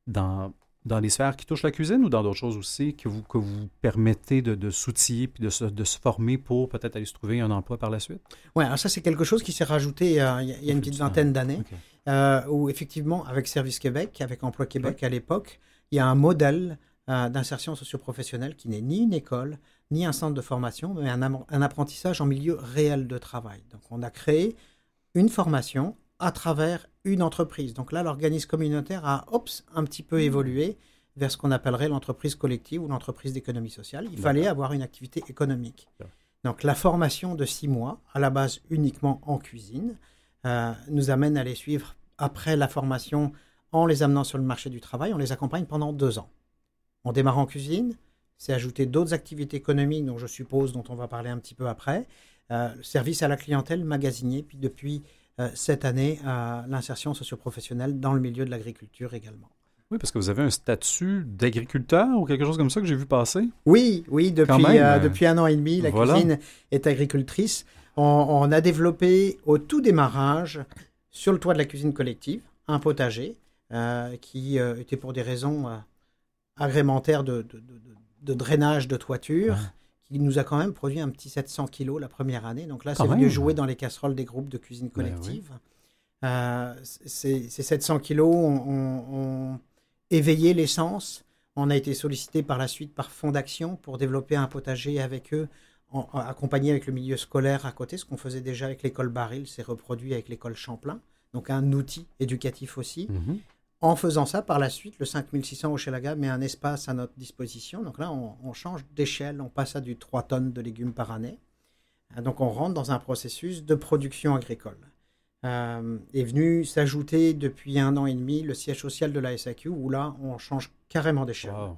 dans, dans les sphères qui touchent la cuisine ou dans d'autres choses aussi, que vous, que vous permettez de, de s'outiller puis de se, de se former pour peut-être aller se trouver un emploi par la suite? Ouais, alors ça c'est quelque chose qui s'est rajouté euh, il y a, il y a une petite vingtaine d'années, euh, où effectivement avec Service Québec, avec Emploi Québec à l'époque, il y a un modèle euh, d'insertion socio-professionnelle qui n'est ni une école, ni un centre de formation, mais un, apprentissage en milieu réel de travail. Donc on a créé une formation à travers une entreprise. Donc là, l'organisme communautaire a ops, un petit peu évolué vers ce qu'on appellerait l'entreprise collective ou l'entreprise d'économie sociale. Il fallait avoir une activité économique. Donc la formation de six mois, à la base uniquement en cuisine, euh, nous amène à les suivre après la formation en les amenant sur le marché du travail. On les accompagne pendant deux ans. En cuisine, c'est ajouter d'autres activités économiques, dont je suppose, dont on va parler un petit peu après, euh, le service à la clientèle, magasinier, puis depuis euh, cette année, l'insertion socio-professionnelle dans le milieu de l'agriculture également. Oui, parce que vous avez un statut d'agriculteur ou quelque chose comme ça que j'ai vu passer? Oui, oui, depuis, même, euh, euh, depuis un an et demi, la voilà. cuisine est agricultrice. On, on a développé au tout démarrage, sur le toit de la cuisine collective, un potager euh, qui euh, était pour des raisons agrémentaires de, de- de- drainage de toiture, qui nous a quand même produit un petit 700 kilos la première année. Donc là, c'est venu jouer dans les casseroles des groupes de cuisine Ben oui. collective. Euh, ces, ces 700 kilos ont, ont- ont éveillé l'essence. On a été sollicité par la suite par Fonds d'Action pour développer un potager avec eux, en- accompagné avec le milieu scolaire à côté, ce qu'on faisait déjà avec l'école Baril, c'est reproduit avec l'école Champlain, donc un outil éducatif aussi. Mhm. En faisant ça, par la suite, le 5600 Hochelaga met un espace à notre disposition. Donc là, on, on change d'échelle, on passe à du 3 tonnes de légumes par année. Euh, Donc on rentre dans un processus de production agricole. Euh, est venu s'ajouter depuis un an et demi le siège social de la SAQ, où là, on change carrément d'échelle. Wow.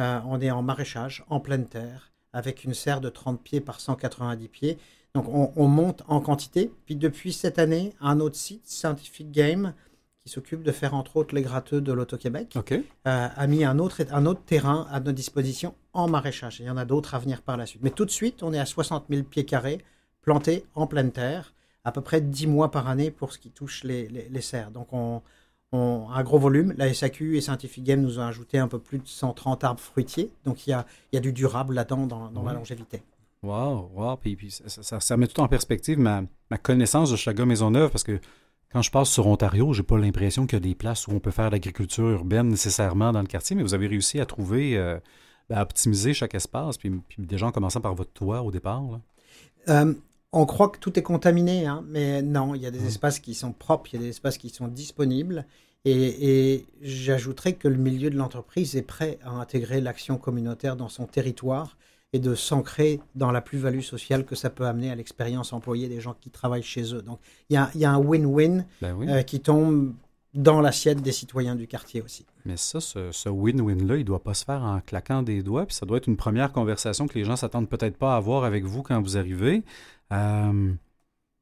Euh, on est en maraîchage, en pleine terre, avec une serre de 30 pieds par 190 pieds. Donc on, on monte en quantité. Puis depuis cette année, un autre site, Scientific Game, qui s'occupe de faire entre autres les gratteux de l'Auto-Québec, euh, a mis un autre, un autre terrain à notre disposition en maraîchage. Il y en a d'autres à venir par la suite. Mais tout de suite, on est à 60 000 pieds carrés, plantés en pleine terre, à peu près 10 mois par année pour ce qui touche les, les- les serres. Donc on, on- un gros volume. La SAQ et Scientific Game nous ont ajouté un peu plus de 130 arbres fruitiers. Donc il y a, il y a du durable là-dedans dans, dans la longévité. Wow, wow. Puis, puis ça, ça, ça remet tout en perspective ma, ma connaissance de Chaga Maisonneuve parce que quand je passe sur Ontario, j'ai pas l'impression qu'il y a des places où on peut faire l'agriculture urbaine nécessairement dans le quartier, mais vous avez réussi à trouver, euh, ben, à optimiser chaque espace, puis, puis déjà en commençant par votre toit au départ. là. Euh, on croit que tout est contaminé, hein, mais non, il y a des espaces qui sont propres, il y a des espaces qui sont disponibles. Et, et j'ajouterais que le milieu de l'entreprise est prêt à intégrer l'action communautaire dans son territoire et de s'ancrer dans la plus-value sociale que ça peut amener à l'expérience employée des gens qui travaillent chez eux. Donc il y a, il y a un win-win Ben oui. euh, qui tombe dans l'assiette des citoyens du quartier aussi. Mais ça, ce, win-win-là, il doit pas se faire en claquant des doigts, puis ça doit être une première conversation que les gens s'attendent peut-être pas à avoir avec vous quand vous arrivez. Euh,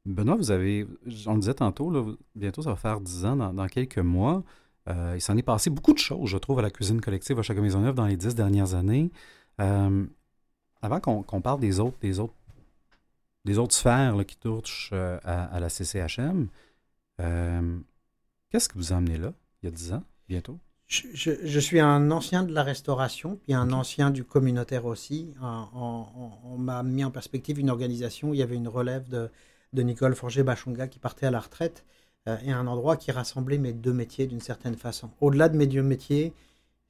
Benoît, vous avez, on le disait tantôt, là, bientôt ça va faire 10 ans, dans, dans quelques mois. Euh, il s'en est passé beaucoup de choses, je trouve, à la cuisine collective à Château Maisonneuve dans les 10 dernières années. Euh, avant qu'on parle des autres, des autres, des autres sphères là, qui touchent euh, à, à la CCHM, euh, qu'est-ce que vous a amené là, il y a 10 ans, bientôt? Je, je- je suis un ancien de la restauration, puis un ancien du communautaire aussi. On m'a mis en perspective une organisation où il y avait une relève de, de Nicole Forger-Bachonga qui partait à la retraite euh, et un endroit qui rassemblait mes deux métiers d'une certaine façon. Au-delà de mes deux métiers,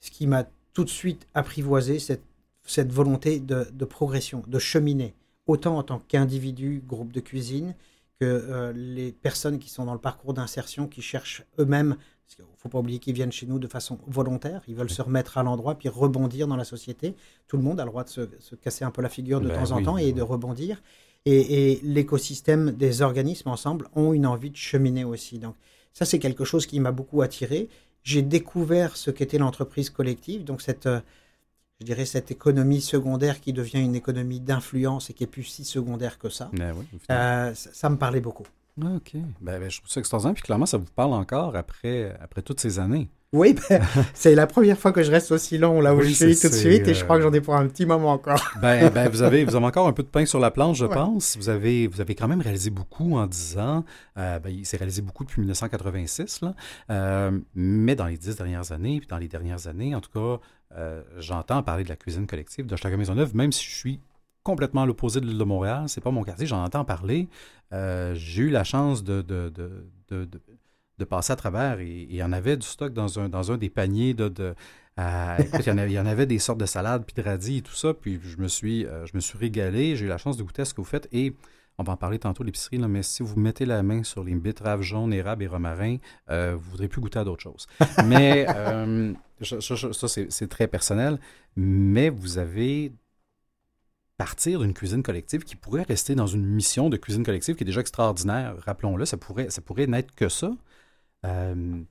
ce qui m'a tout de suite apprivoisé, cette, cette volonté de, de progression, de cheminer, autant en tant qu'individu, groupe de cuisine, que euh, les personnes qui sont dans le parcours d'insertion, qui cherchent eux-mêmes, parce qu'il ne faut pas oublier qu'ils viennent chez nous de façon volontaire, ils veulent se remettre à l'endroit, puis rebondir dans la société. Tout le monde a le droit de se, se casser un peu la figure de Ben temps en temps ben et de rebondir. Et, et l'écosystème des organismes ensemble ont une envie de cheminer aussi. Donc ça, c'est quelque chose qui m'a beaucoup attiré. J'ai découvert ce qu'était l'entreprise collective, donc cette, euh, je dirais, cette économie secondaire qui devient une économie d'influence et qui est plus si secondaire que ça. Ben oui. Euh, ça, ça me parlait beaucoup. Ah, OK. Ben, ben, je trouve ça extraordinaire. Puis clairement, ça vous parle encore après, après toutes ces années. Oui, ben, c'est la première fois que je reste aussi long là où Oui, je suis tout de suite et je euh, crois que j'en ai pour un petit moment encore. Ben, ben, vous, avez, vous avez encore un peu de pain sur la planche, je Ouais. pense. Vous avez, vous avez quand même réalisé beaucoup en 10 ans. Euh, ben, il s'est réalisé beaucoup depuis 1986. Là. Euh, mais dans les dix dernières années, puis dans les dernières années, en tout cas, euh, j'entends parler de la cuisine collective de Château Maisonneuve, même si je suis complètement à l'opposé de l'île de Montréal. C'est pas mon quartier, j'en entends parler. Euh, J'ai eu la chance de, de, de, de, de- passer à travers et il y en avait du stock dans un, dans un des paniers de, de, euh, écoute, il, y en avait, il y en avait des sortes de salades, puis de radis et tout ça. Puis je me suis, euh, je me suis régalé. J'ai eu la chance de goûter à ce que vous faites. Et on va en parler tantôt, l'épicerie, mais si vous mettez la main sur les betteraves jaunes, érables et romarins, euh, vous ne voudrez plus goûter à d'autres choses. Mais euh, je- je- je- ça, c'est c'est très personnel. Mais vous avez partir d'une cuisine collective qui pourrait rester dans une mission de cuisine collective qui est déjà extraordinaire, rappelons-le, ça pourrait, ça pourrait n'être que ça. Euh,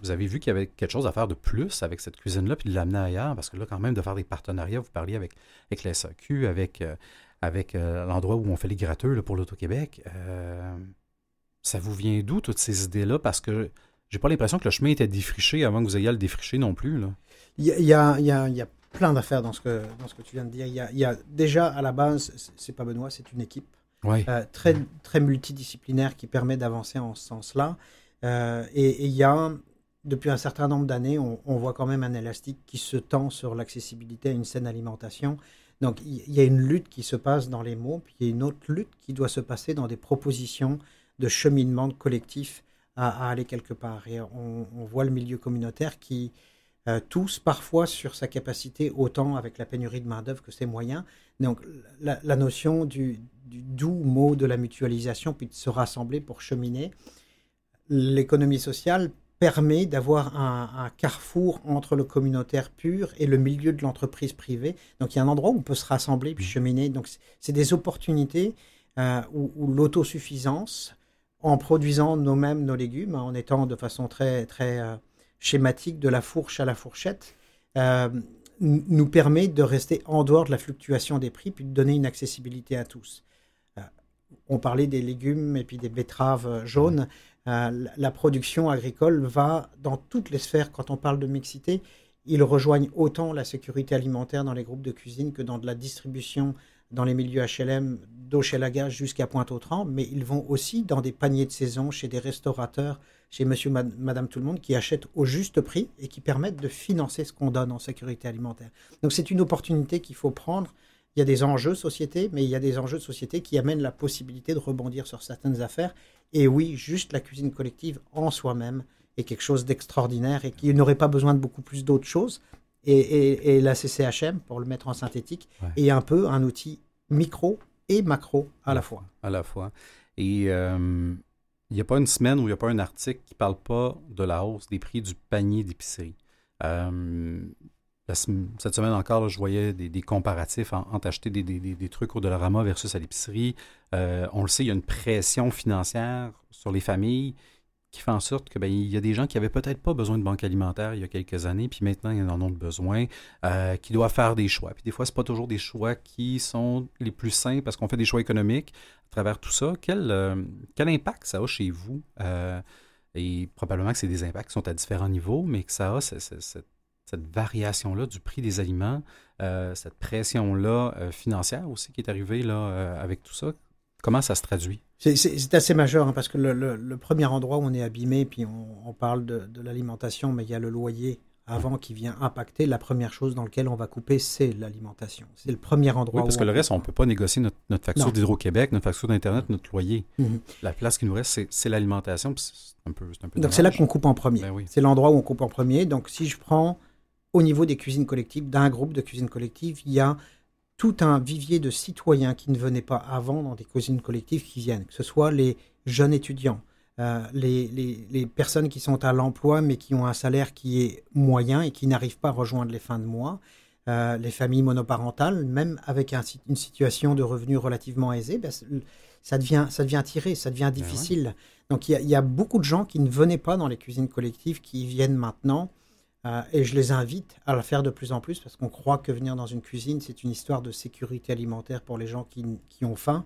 vous avez vu qu'il y avait quelque chose à faire de plus avec cette cuisine-là, puis de l'amener ailleurs, parce que là, quand même, de faire des partenariats, vous parliez avec, avec la SAQ, avec, euh, avec euh, l'endroit où on fait les gratteux là, pour l'Auto-Québec. Euh, ça vous vient d'où, toutes ces idées-là? Parce que j'ai pas l'impression que le chemin était défriché avant que vous ayez à le défricher non plus. Là. Il y a, il y a- il y a- plein d'affaires dans, ce que- dans ce que tu viens de dire. Il y a, il y a déjà à la base, c'est- pas Benoît, c'est une équipe Ouais. très, très multidisciplinaire qui permet d'avancer en ce sens-là. Euh, et, il y a, depuis un certain nombre d'années, on, voit quand même un élastique qui se tend sur l'accessibilité à une saine alimentation. Donc il y a une lutte qui se passe dans les mots, puis il y a une autre lutte qui doit se passer dans des propositions de cheminement collectif à, aller quelque part. Et on, voit le milieu communautaire qui euh, tous parfois sur sa capacité, autant avec la pénurie de main-d'œuvre que ses moyens. Donc la, notion du doux mot de la mutualisation, puis de se rassembler pour cheminer, l'économie sociale permet d'avoir un, un carrefour entre le communautaire pur et le milieu de l'entreprise privée. Donc il y a un endroit où on peut se rassembler puis cheminer. Donc c'est- des opportunités euh, où, où l'autosuffisance, en produisant nous-mêmes nos légumes, en étant de façon très, très euh, schématique de la fourche à la fourchette, euh, nous permet de rester en dehors de la fluctuation des prix puis de donner une accessibilité à tous. On parlait des légumes et puis des betteraves jaunes. Euh, la- production agricole va dans toutes les sphères. Quand on parle de mixité, ils rejoignent autant la sécurité alimentaire dans les groupes de cuisine que dans de la distribution dans les milieux HLM d'Hochelaga jusqu'à Pointe-aux-Trembles, mais ils vont aussi dans des paniers de saison chez des restaurateurs, chez monsieur, mad- madame tout le monde, qui achètent au juste prix et qui permettent de financer ce qu'on donne en sécurité alimentaire. Donc c'est une opportunité qu'il faut prendre il y a des enjeux de société, mais il y a des enjeux de société qui amènent la possibilité de rebondir sur certaines affaires. Et oui, juste la cuisine collective en soi-même est quelque chose d'extraordinaire et qui n'aurait pas besoin de beaucoup plus d'autres choses. Et, la CCHM, pour le mettre en synthétique, est un peu un outil micro et macro à la fois. À la fois. Et euh, il n'y a pas une semaine où il n'y a pas un article qui ne parle pas de la hausse des prix du panier d'épicerie. Euh, cette semaine encore, je voyais des, comparatifs entre acheter des, trucs au Dollarama versus à l'épicerie. Euh, on le sait, il y a une pression financière sur les familles qui fait en sorte que ben, il y a des gens qui n'avaient peut-être pas besoin de banque alimentaire il y a quelques années, puis maintenant ils en ont besoin, euh, qui doivent faire des choix. Puis des fois, ce pas toujours des choix qui sont les plus simples parce qu'on fait des choix économiques à travers tout ça. Quel, euh, impact ça a chez vous? et probablement que c'est des impacts qui sont à différents niveaux, mais que ça a cette variation-là du prix des aliments, euh, cette pression-là euh, financière aussi qui est arrivée là, euh, avec tout ça. Comment ça se traduit? C'est assez majeur hein, parce que le, premier endroit où on est abîmé, puis on, parle de, l'alimentation, mais il y a le loyer avant qui vient impacter. La première chose dans laquelle on va couper, c'est l'alimentation. C'est le premier endroit. Oui, parce que le reste, on ne peut pas négocier notre, facture d'Hydro-Québec, notre facture d'Internet, notre loyer. Mhm. La place qui nous reste, c'est l'alimentation. Donc c'est là qu'on coupe en premier. Ben c'est l'endroit où on coupe en premier. Donc si je prends au niveau des cuisines collectives, d'un groupe de cuisines collectives, il y a tout un vivier de citoyens qui ne venaient pas avant dans des cuisines collectives qui viennent, que ce soit les jeunes étudiants, euh, les, personnes qui sont à l'emploi mais qui ont un salaire qui est moyen et qui n'arrivent pas à rejoindre les fins de mois, euh, les familles monoparentales, même avec une situation de revenus relativement aisée, ben, ça, devient, ça devient tiré, ça devient ben difficile. Donc il y, a beaucoup de gens qui ne venaient pas dans les cuisines collectives qui viennent maintenant euh, et je les invite à le faire de plus en plus parce qu'on croit que venir dans une cuisine, c'est une histoire de sécurité alimentaire pour les gens qui, qui ont faim.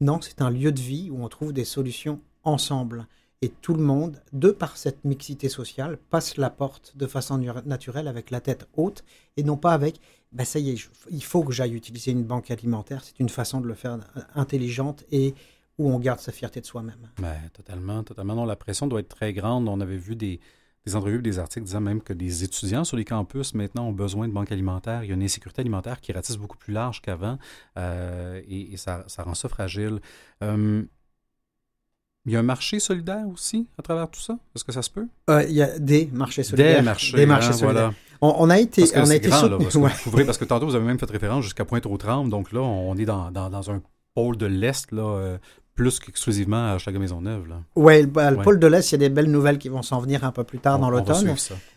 Non, c'est un lieu de vie où on trouve des solutions ensemble. Et tout le monde, de par cette mixité sociale, passe la porte de façon naturelle avec la tête haute et non pas avec bah ça y est, il faut que j'aille utiliser une banque alimentaire. C'est une façon de le faire intelligente et où on garde sa fierté de soi-même. Ben, totalement, totalement. Non, la pression doit être très grande. On avait vu des, des entrevues, des articles disant même que des étudiants sur les campus maintenant ont besoin de banques alimentaires. Il y a une insécurité alimentaire qui ratisse beaucoup plus large qu'avant euh, et, ça, rend ça fragile. Euh, il y a un marché solidaire aussi à travers tout ça? Est-ce que ça se peut? Euh, il y a des marchés solidaires. Des marchés, des marchés hein, solidaires. On, a été, on a été grand, là, parce, que tantôt vous avez même fait référence jusqu'à Pointe-aux-Trembles. Donc là, on est dans, dans un pôle de l'Est là, plus qu'exclusivement à chaque Maisonneuve. Ouais, le, le pôle de l'Est, il y a des belles nouvelles qui vont s'en venir un peu plus tard dans l'automne.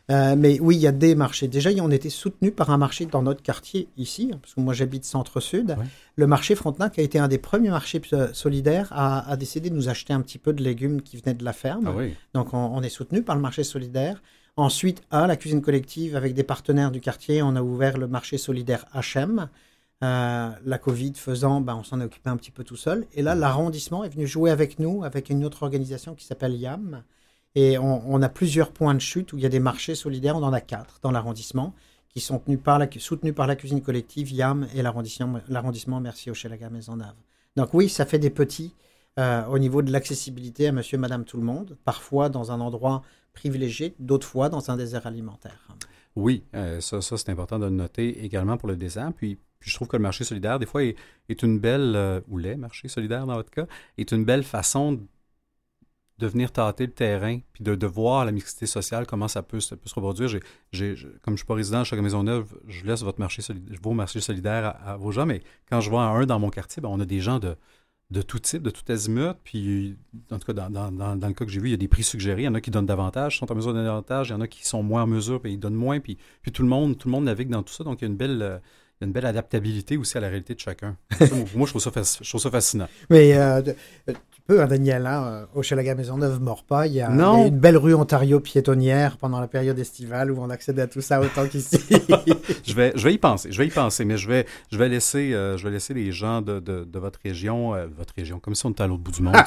Euh, mais oui, il y a des marchés. Déjà, on était soutenu par un marché dans notre quartier ici, hein, parce que moi j'habite centre-sud. Le marché Frontenac a été un des premiers marchés euh, solidaires à, décider de nous acheter un petit peu de légumes qui venaient de la ferme. Ah Donc on, est soutenu par le marché solidaire. Ensuite, à la cuisine collective, avec des partenaires du quartier, on a ouvert le marché solidaire HM. Euh, la Covid faisant, ben, on s'en est occupé un petit peu tout seul. Et là, l'arrondissement est venu jouer avec nous, avec une autre organisation qui s'appelle YAM. Et on, a plusieurs points de chute où il y a des marchés solidaires. On en a quatre dans l'arrondissement qui sont tenus par la, soutenus par la cuisine collective, YAM et l'arrondissement Merci au Chelaga Maisonneuve. Donc oui, ça fait des petits euh, au niveau de l'accessibilité à monsieur, madame, tout le monde, parfois dans un endroit privilégié, d'autres fois dans un désert alimentaire. Oui, euh, ça, ça c'est important de le noter également pour le désert. Puis puis je trouve que le marché solidaire, des fois, est, une belle, euh, ou les marchés solidaires dans votre cas, est une belle façon de venir tâter le terrain, puis de, voir la mixité sociale, comment ça peut, se reproduire. comme je ne suis pas résident à chaque Maisonneuve, je laisse votre marché vos marchés solidaires à, vos gens, mais quand je vois un dans mon quartier, ben, on a des gens de, de tout type, de tout azimut. Puis, en tout cas, dans, le cas que j'ai vu, il y a des prix suggérés. Il y en a qui donnent davantage, sont en mesure de donner davantage. Il y en a qui sont moins en mesure, puis ils donnent moins. Puis, puis tout, le monde, tout le monde navigue dans tout ça. Donc, il y a une belle, euh, y a une belle adaptabilité aussi à la réalité de chacun. moi, je trouve, ça, je trouve ça fascinant. Mais euh, tu peux, hein, Daniel, hein, euh, au Chalaga Maisonneuve, mort pas. Il y, a, une belle rue Ontario piétonnière pendant la période estivale où on accède à tout ça autant qu'ici. je, vais, je vais y penser, je vais y penser, mais je vais, je vais, laisser, euh, je vais laisser les gens de, de, de votre région, votre région, comme si on était à l'autre bout du monde.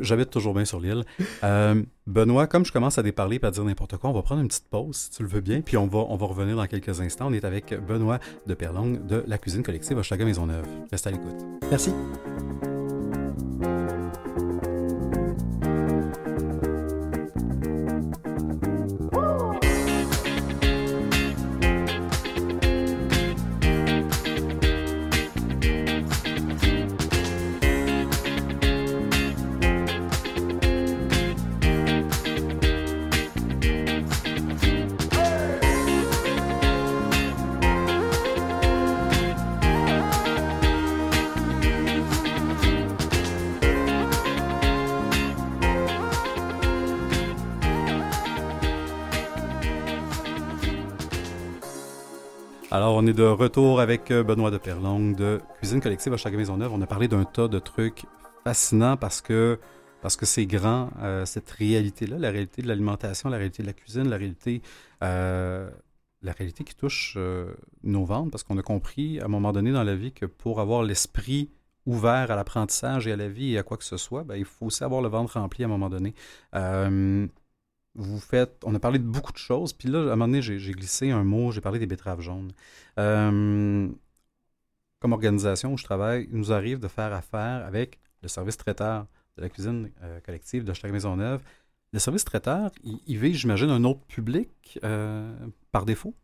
J'habite toujours bien sur l'île. Euh, Benoît, comme je commence à déparler et à dire n'importe quoi, on va prendre une petite pause, si tu le veux bien, puis on va, on va revenir dans quelques instants. On est avec Benoît de Perlong de la cuisine collective Maison Maisonneuve. Reste à l'écoute. Merci. Alors, on est de retour avec euh, Benoît de Perlongue de Cuisine Collective à chaque Maisonneuve. On a parlé d'un tas de trucs fascinants parce que c'est grand, euh, cette réalité-là, la réalité de l'alimentation, la réalité de la cuisine, la réalité, euh, la réalité qui touche nos ventes, parce qu'on a compris à un moment donné dans la vie que pour avoir l'esprit ouvert à l'apprentissage et à la vie et à quoi que ce soit, ben, il faut aussi avoir le ventre rempli à un moment donné vous faites. On a parlé de beaucoup de choses, puis là, à un moment donné, j'ai glissé un mot, j'ai parlé des betteraves jaunes. Euh, comme organisation où je travaille, il nous arrive de faire affaire avec le service traiteur de la cuisine euh, collective de chaque Maisonneuve. Le service traiteur, il, vise, j'imagine, un autre public euh, par défaut?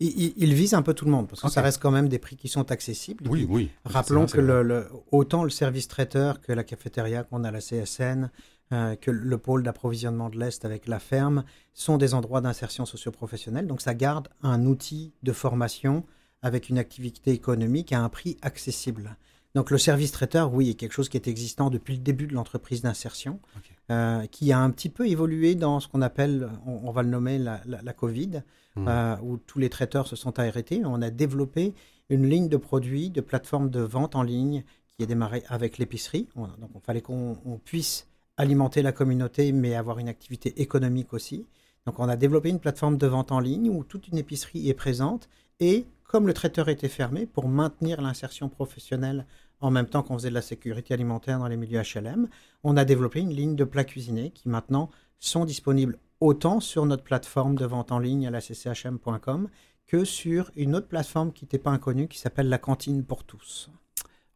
Il, vise un peu tout le monde, parce que ça reste quand même des prix qui sont accessibles. Oui, oui. Rappelons que le, autant le service traiteur que la cafétéria qu'on a à la CSN, euh, que le pôle d'approvisionnement de l'Est avec la ferme sont des endroits d'insertion socioprofessionnelle. Donc ça garde un outil de formation avec une activité économique à un prix accessible. Donc le service traiteur, oui, est quelque chose qui est existant depuis le début de l'entreprise d'insertion, euh, qui a un petit peu évolué dans ce qu'on appelle, on, va le nommer la, Covid, mmh. euh, où tous les traiteurs se sont arrêtés. On a développé une ligne de produits, de plateforme de vente en ligne qui a démarré avec l'épicerie. Donc il fallait qu'on puisse alimenter la communauté, mais avoir une activité économique aussi. Donc on a développé une plateforme de vente en ligne où toute une épicerie est présente et comme le traiteur était fermé, pour maintenir l'insertion professionnelle en même temps qu'on faisait de la sécurité alimentaire dans les milieux HLM, on a développé une ligne de plats cuisinés qui maintenant sont disponibles autant sur notre plateforme de vente en ligne à la cchm.com que sur une autre plateforme qui n'était pas inconnue qui s'appelle la cantine pour tous.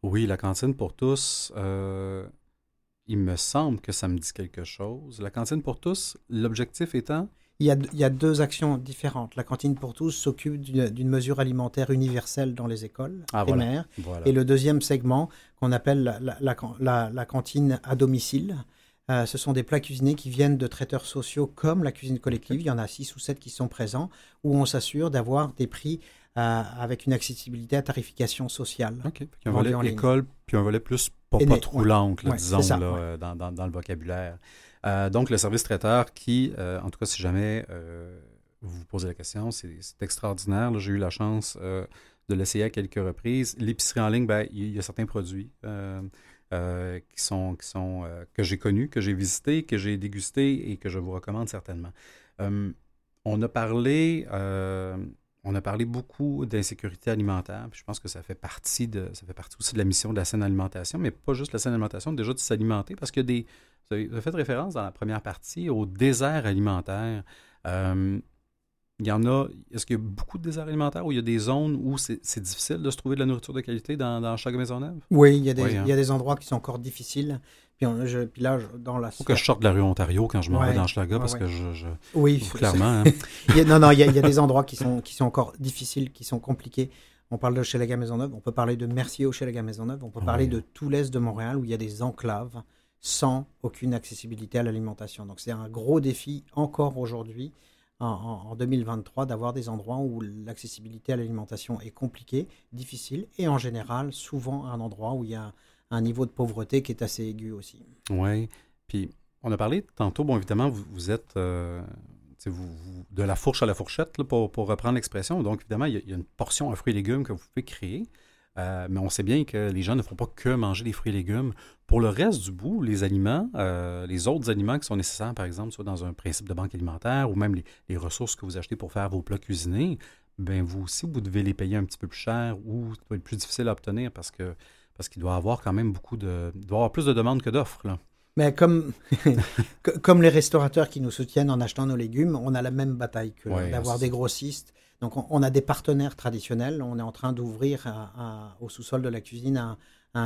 Oui, la cantine pour tous. Euh, il me semble que ça me dit quelque chose. La cantine pour tous, l'objectif étant? Il y, a, il y, a, deux actions différentes. La cantine pour tous s'occupe d'une mesure alimentaire universelle dans les écoles ah, primaires. Et le deuxième segment, qu'on appelle la, la, la, cantine à domicile, euh, ce sont des plats cuisinés qui viennent de traiteurs sociaux comme la cuisine collective. Il y en a six ou sept qui sont présents, où on s'assure d'avoir des prix euh, avec une accessibilité à tarification sociale. OK. un volet école, puis un volet plus pas, trop l'oncle, disons, là, dans, dans, dans, le vocabulaire. Euh, donc, le service traiteur qui, euh, en tout cas, si jamais vous vous posez la question, c'est extraordinaire. J'ai eu la chance de l'essayer à quelques reprises. L'épicerie en ligne, ben, il y a certains produits qui sont, qui sont que j'ai connus, que j'ai visités, que j'ai dégustés et que je vous recommande certainement. on a parlé on a parlé beaucoup d'insécurité alimentaire, puis je pense que ça fait partie de ça fait partie aussi de la mission de la saine alimentation, mais pas juste la saine alimentation, déjà de s'alimenter, parce a des. Vous avez fait référence dans la première partie au désert alimentaire. Euh, il y en a. Est-ce qu'il y a beaucoup de déserts alimentaires où il y a des zones où c'est difficile de se trouver de la nourriture de qualité dans, chaque maison neuve? Oui, il y, a des, hein. il y a des endroits qui sont encore difficiles. Puis, je, là, dans la. Faut que je sorte de la rue Ontario quand je m'en vais dans Schlaga parce que je. Oui, clairement. Hein. non, non, il y, a, il y, a, des endroits qui sont, qui sont encore difficiles, qui sont compliqués. On parle de Maison Maisonneuve, on peut parler de Mercier au Maison Maisonneuve, on peut parler de tout l'est de Montréal où il y a des enclaves sans aucune accessibilité à l'alimentation. Donc c'est un gros défi encore aujourd'hui en, 2023 d'avoir des endroits où l'accessibilité à l'alimentation est compliquée, difficile et en général souvent un endroit où il y a un niveau de pauvreté qui est assez aigu aussi. Oui, puis on a parlé tantôt, bon évidemment vous, êtes euh, de la fourche à la fourchette pour, reprendre l'expression, donc évidemment il y, a, une portion à fruits et légumes que vous pouvez créer. Euh, mais on sait bien que les gens ne font pas que manger des fruits et légumes. Pour le reste du bout, les aliments, euh, les autres aliments qui sont nécessaires, par exemple, soit dans un principe de banque alimentaire ou même les, ressources que vous achetez pour faire vos plats cuisinés, ben vous aussi, vous devez les payer un petit peu plus cher ou ça doit être plus difficile à obtenir parce que parce qu'il doit y avoir quand même beaucoup de. Il doit avoir plus de demandes que d'offres. Mais comme, comme les restaurateurs qui nous soutiennent en achetant nos légumes, on a la même bataille que d'avoir des grossistes donc on, a des partenaires traditionnels. On est en train d'ouvrir au sous-sol de la cuisine un,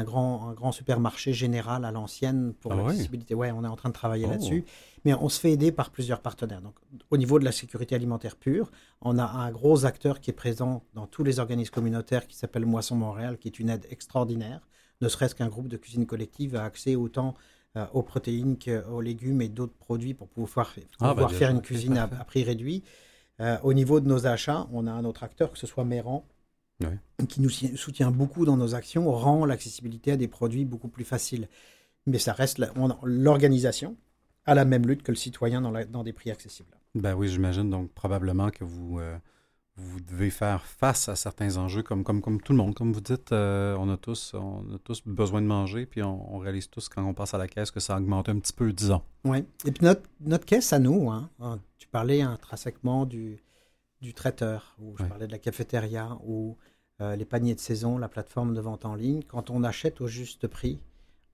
grand, un grand supermarché général à l'ancienne pour ah l'accessibilité. Ouais. on est en train de travailler oh. là-dessus. Mais on se fait aider par plusieurs partenaires. Donc, au niveau de la sécurité alimentaire pure, on a un gros acteur qui est présent dans tous les organismes communautaires qui s'appelle Moisson Montréal, qui est une aide extraordinaire. Ne serait-ce qu'un groupe de cuisine collective a accès autant euh, aux protéines qu'aux légumes et d'autres produits pour pouvoir, ah, bah, faire une cuisine à, prix réduit. Euh, au niveau de nos achats, on a un autre acteur, que ce soit Méran, qui nous soutient beaucoup dans nos actions, rend l'accessibilité à des produits beaucoup plus facile. Mais ça reste l'organisation à la même lutte que le citoyen dans, des prix accessibles. Ben oui, j'imagine donc probablement que vous, euh, vous devez faire face à certains enjeux, comme, comme, comme tout le monde. Comme vous dites, euh, on, a tous, on a tous besoin de manger, puis on, réalise tous quand on passe à la caisse que ça augmente un petit peu, disons. Oui. Et puis notre, notre caisse à nous, hein, ah, tu parlais intrinsèquement du, du traiteur, ou je parlais de la cafétéria, ou euh, les paniers de saison, la plateforme de vente en ligne. Quand on achète au juste prix,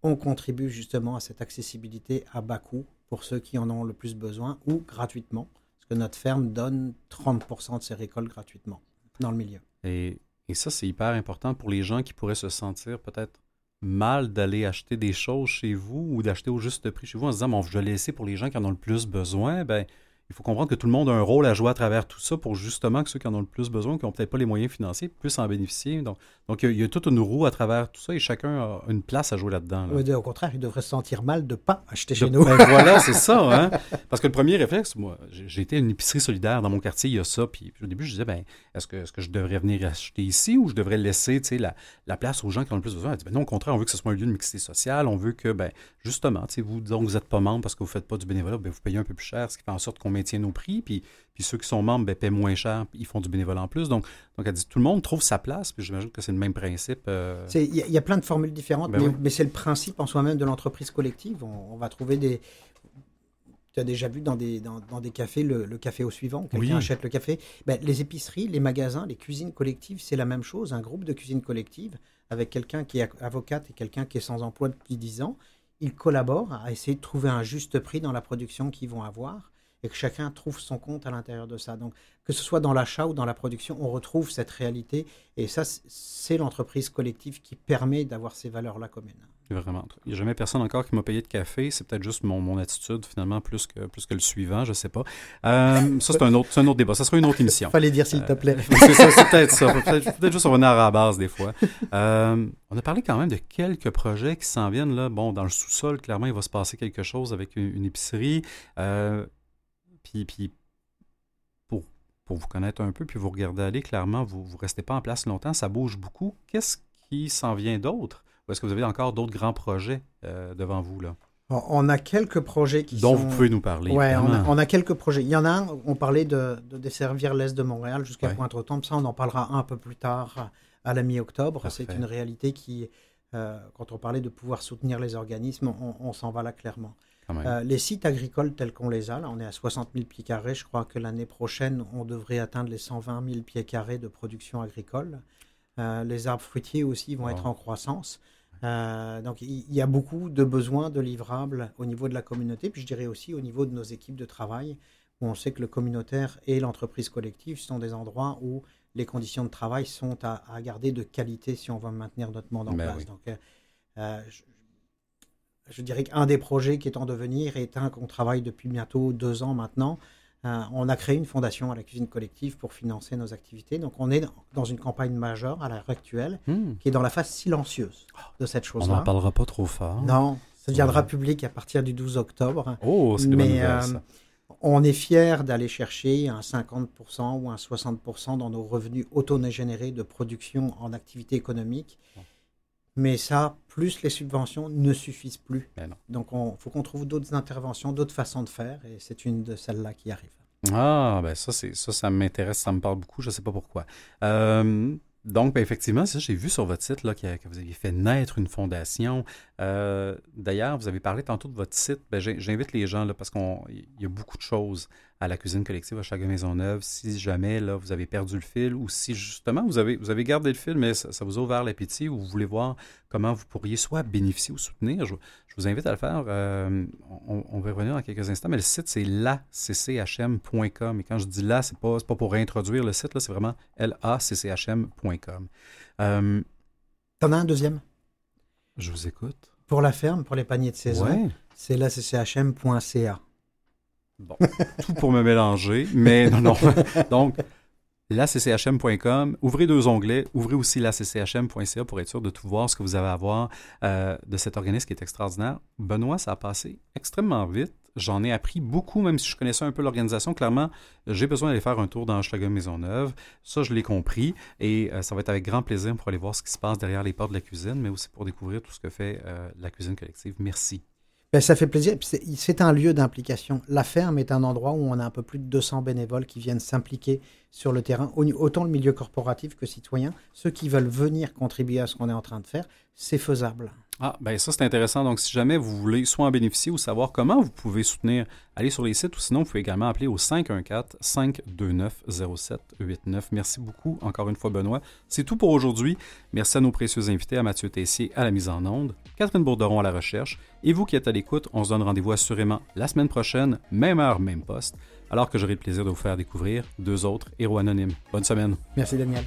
on contribue justement à cette accessibilité à bas coût pour ceux qui en ont le plus besoin ou gratuitement que notre ferme donne 30 de ses récoltes gratuitement dans le milieu. Et, et ça, c'est hyper important pour les gens qui pourraient se sentir peut-être mal d'aller acheter des choses chez vous ou d'acheter au juste prix chez vous en se disant, bon, je vais laisser pour les gens qui en ont le plus besoin. Ben, il faut comprendre que tout le monde a un rôle à jouer à travers tout ça pour justement que ceux qui en ont le plus besoin, qui n'ont peut-être pas les moyens financiers, puissent en bénéficier. Donc, donc il, y a, toute une roue à travers tout ça et chacun a une place à jouer là-dedans. au contraire, il devrait se sentir mal de ne pas acheter chez nous. Ben voilà, c'est ça. Hein? Parce que le premier réflexe, moi, j'ai été à une épicerie solidaire dans mon quartier, il y a ça. Puis au début, je disais, ben, est-ce que, est que je devrais venir acheter ici ou je devrais laisser la, la place aux gens qui ont le plus besoin? Elle dit, ben non, au contraire, on veut que ce soit un lieu de mixité sociale. On veut que, ben, justement, vous, donc, vous n'êtes pas membre parce que vous ne faites pas du bénévolat, ben, vous payez un peu plus cher, ce qui fait en sorte qu'on maintienne nos prix. Puis puis, ceux qui sont membres ben, paient moins cher, ils font du bénévolat en plus. Donc, donc elle dit tout le monde trouve sa place, puis j'imagine que c'est le même principe. Euh. Il y, a plein de formules différentes, ben mais, c'est le principe en soi-même de l'entreprise collective. On, va trouver des. Tu as déjà vu dans des, dans, des cafés le, café au suivant, quelqu'un achète le café. Ben, les épiceries, les magasins, les cuisines collectives, c'est la même chose. Un groupe de cuisine collective avec quelqu'un qui est avocate et quelqu'un qui est sans emploi depuis 10 ans, ils collaborent à essayer de trouver un juste prix dans la production qu'ils vont avoir et que chacun trouve son compte à l'intérieur de ça. Donc, que ce soit dans l'achat ou dans la production, on retrouve cette réalité. Et ça, c'est l'entreprise collective qui permet d'avoir ces valeurs-là communes. Vraiment. Il n'y a jamais personne encore qui m'a payé de café. C'est peut-être juste mon, mon, attitude, finalement, plus que, plus que le suivant, je ne sais pas. Euh, ça, c'est un, autre, un autre débat. Ça sera une autre émission. Fallait dire, s'il te plaît. Euh, c'est ça, c'est peut-être ça. Peut-être peut juste revenir à la base, des fois. Euh, on a parlé quand même de quelques projets qui s'en viennent. là. Bon, dans le sous-sol, clairement, il va se passer quelque chose avec une, une épicerie. Puis, pour, pour vous connaître un peu, puis vous regarder aller, clairement, vous ne restez pas en place longtemps, ça bouge beaucoup. Qu'est-ce qui s'en vient d'autre? Ou est-ce que vous avez encore d'autres grands projets euh, devant vous? là? On a quelques projets qui Dont vous pouvez nous parler. Oui, on, a, quelques projets. Il y en a un, on parlait de, desservir l'Est de Montréal jusqu'à Pointe-aux-Trembles. Ça, on en parlera un peu plus tard à la mi-octobre. C'est une réalité qui, euh, quand on parlait de pouvoir soutenir les organismes, on s'en va là clairement. Euh, les sites agricoles tels qu'on les a, là, on est à 60 000 pieds carrés. Je crois que l'année prochaine, on devrait atteindre les 120 000 pieds carrés de production agricole. Euh, les arbres fruitiers aussi vont être en croissance. Euh, donc il y, a beaucoup de besoins de livrables au niveau de la communauté, puis je dirais aussi au niveau de nos équipes de travail, où on sait que le communautaire et l'entreprise collective sont des endroits où les conditions de travail sont à, garder de qualité si on veut maintenir notre monde en ben place. Donc je dirais qu'un des projets qui est en devenir est un qu'on travaille depuis bientôt deux ans maintenant. Euh, on a créé une fondation à la cuisine collective pour financer nos activités. Donc on est dans une campagne majeure à l'heure actuelle hmm. qui est dans la phase silencieuse de cette chose-là. On n'en parlera pas trop fort. Non, ça deviendra public à partir du 12 octobre. Oh, c'est Mais euh, on est fier d'aller chercher un 50% ou un 60% dans nos revenus auto-générés de production en activité économique. Mais ça, plus les subventions ne suffisent plus. Ben Donc, il faut qu'on trouve d'autres interventions, d'autres façons de faire, et c'est une de celles-là qui arrive. Ah, ben ça, c'est ça, ça m'intéresse, ça me parle beaucoup, je ne sais pas pourquoi. Euh, donc, ben, effectivement, ça, j'ai vu sur votre site là, que, vous aviez fait naître une fondation. Euh, d'ailleurs, vous avez parlé tantôt de votre site. Ben, j'invite les gens parce qu'il y a beaucoup de choses à la cuisine collective à chaque Maisonneuve. Si jamais vous avez perdu le fil ou si justement vous avez, vous avez gardé le fil, mais ça, vous a ouvert l'appétit ou vous voulez voir comment vous pourriez soit bénéficier ou soutenir, je, vous invite à le faire. Euh, on, va revenir dans quelques instants, mais le site, c'est laccchm.com. Et quand je dis là, ce n'est pas, pas pour réintroduire le site, c'est vraiment laccchm.com. Euh, T'en as un deuxième? Je vous écoute. Pour la ferme, pour les paniers de saison, c'est laccchm.ca. Bon, tout pour me mélanger, mais non, non. Donc, lacchm.com, ouvrez deux onglets, ouvrez aussi lacchm.ca pour être sûr de tout voir ce que vous avez à voir euh, de cet organisme qui est extraordinaire. Benoît, ça a passé extrêmement vite. J'en ai appris beaucoup, même si je connaissais un peu l'organisation. Clairement, j'ai besoin d'aller faire un tour dans Maison Maisonneuve. Ça, je l'ai compris. Et euh, ça va être avec grand plaisir pour aller voir ce qui se passe derrière les portes de la cuisine, mais aussi pour découvrir tout ce que fait euh, la cuisine collective. Merci. Ben, ça fait plaisir. C'est un lieu d'implication. La ferme est un endroit où on a un peu plus de 200 bénévoles qui viennent s'impliquer sur le terrain, au- autant le milieu corporatif que citoyen. Ceux qui veulent venir contribuer à ce qu'on est en train de faire, c'est faisable. Ah, ben ça, c'est intéressant. Donc, si jamais vous voulez soit en bénéficier ou savoir comment vous pouvez soutenir, allez sur les sites ou sinon, vous pouvez également appeler au 514-529-0789. Merci beaucoup, encore une fois, Benoît. C'est tout pour aujourd'hui. Merci à nos précieux invités, à Mathieu Tessier à la mise en onde, Catherine Bourderon à la recherche. Et vous qui êtes à l'écoute, on se donne rendez-vous assurément la semaine prochaine, même heure, même poste, alors que j'aurai le plaisir de vous faire découvrir deux autres héros anonymes. Bonne semaine. Merci Daniel.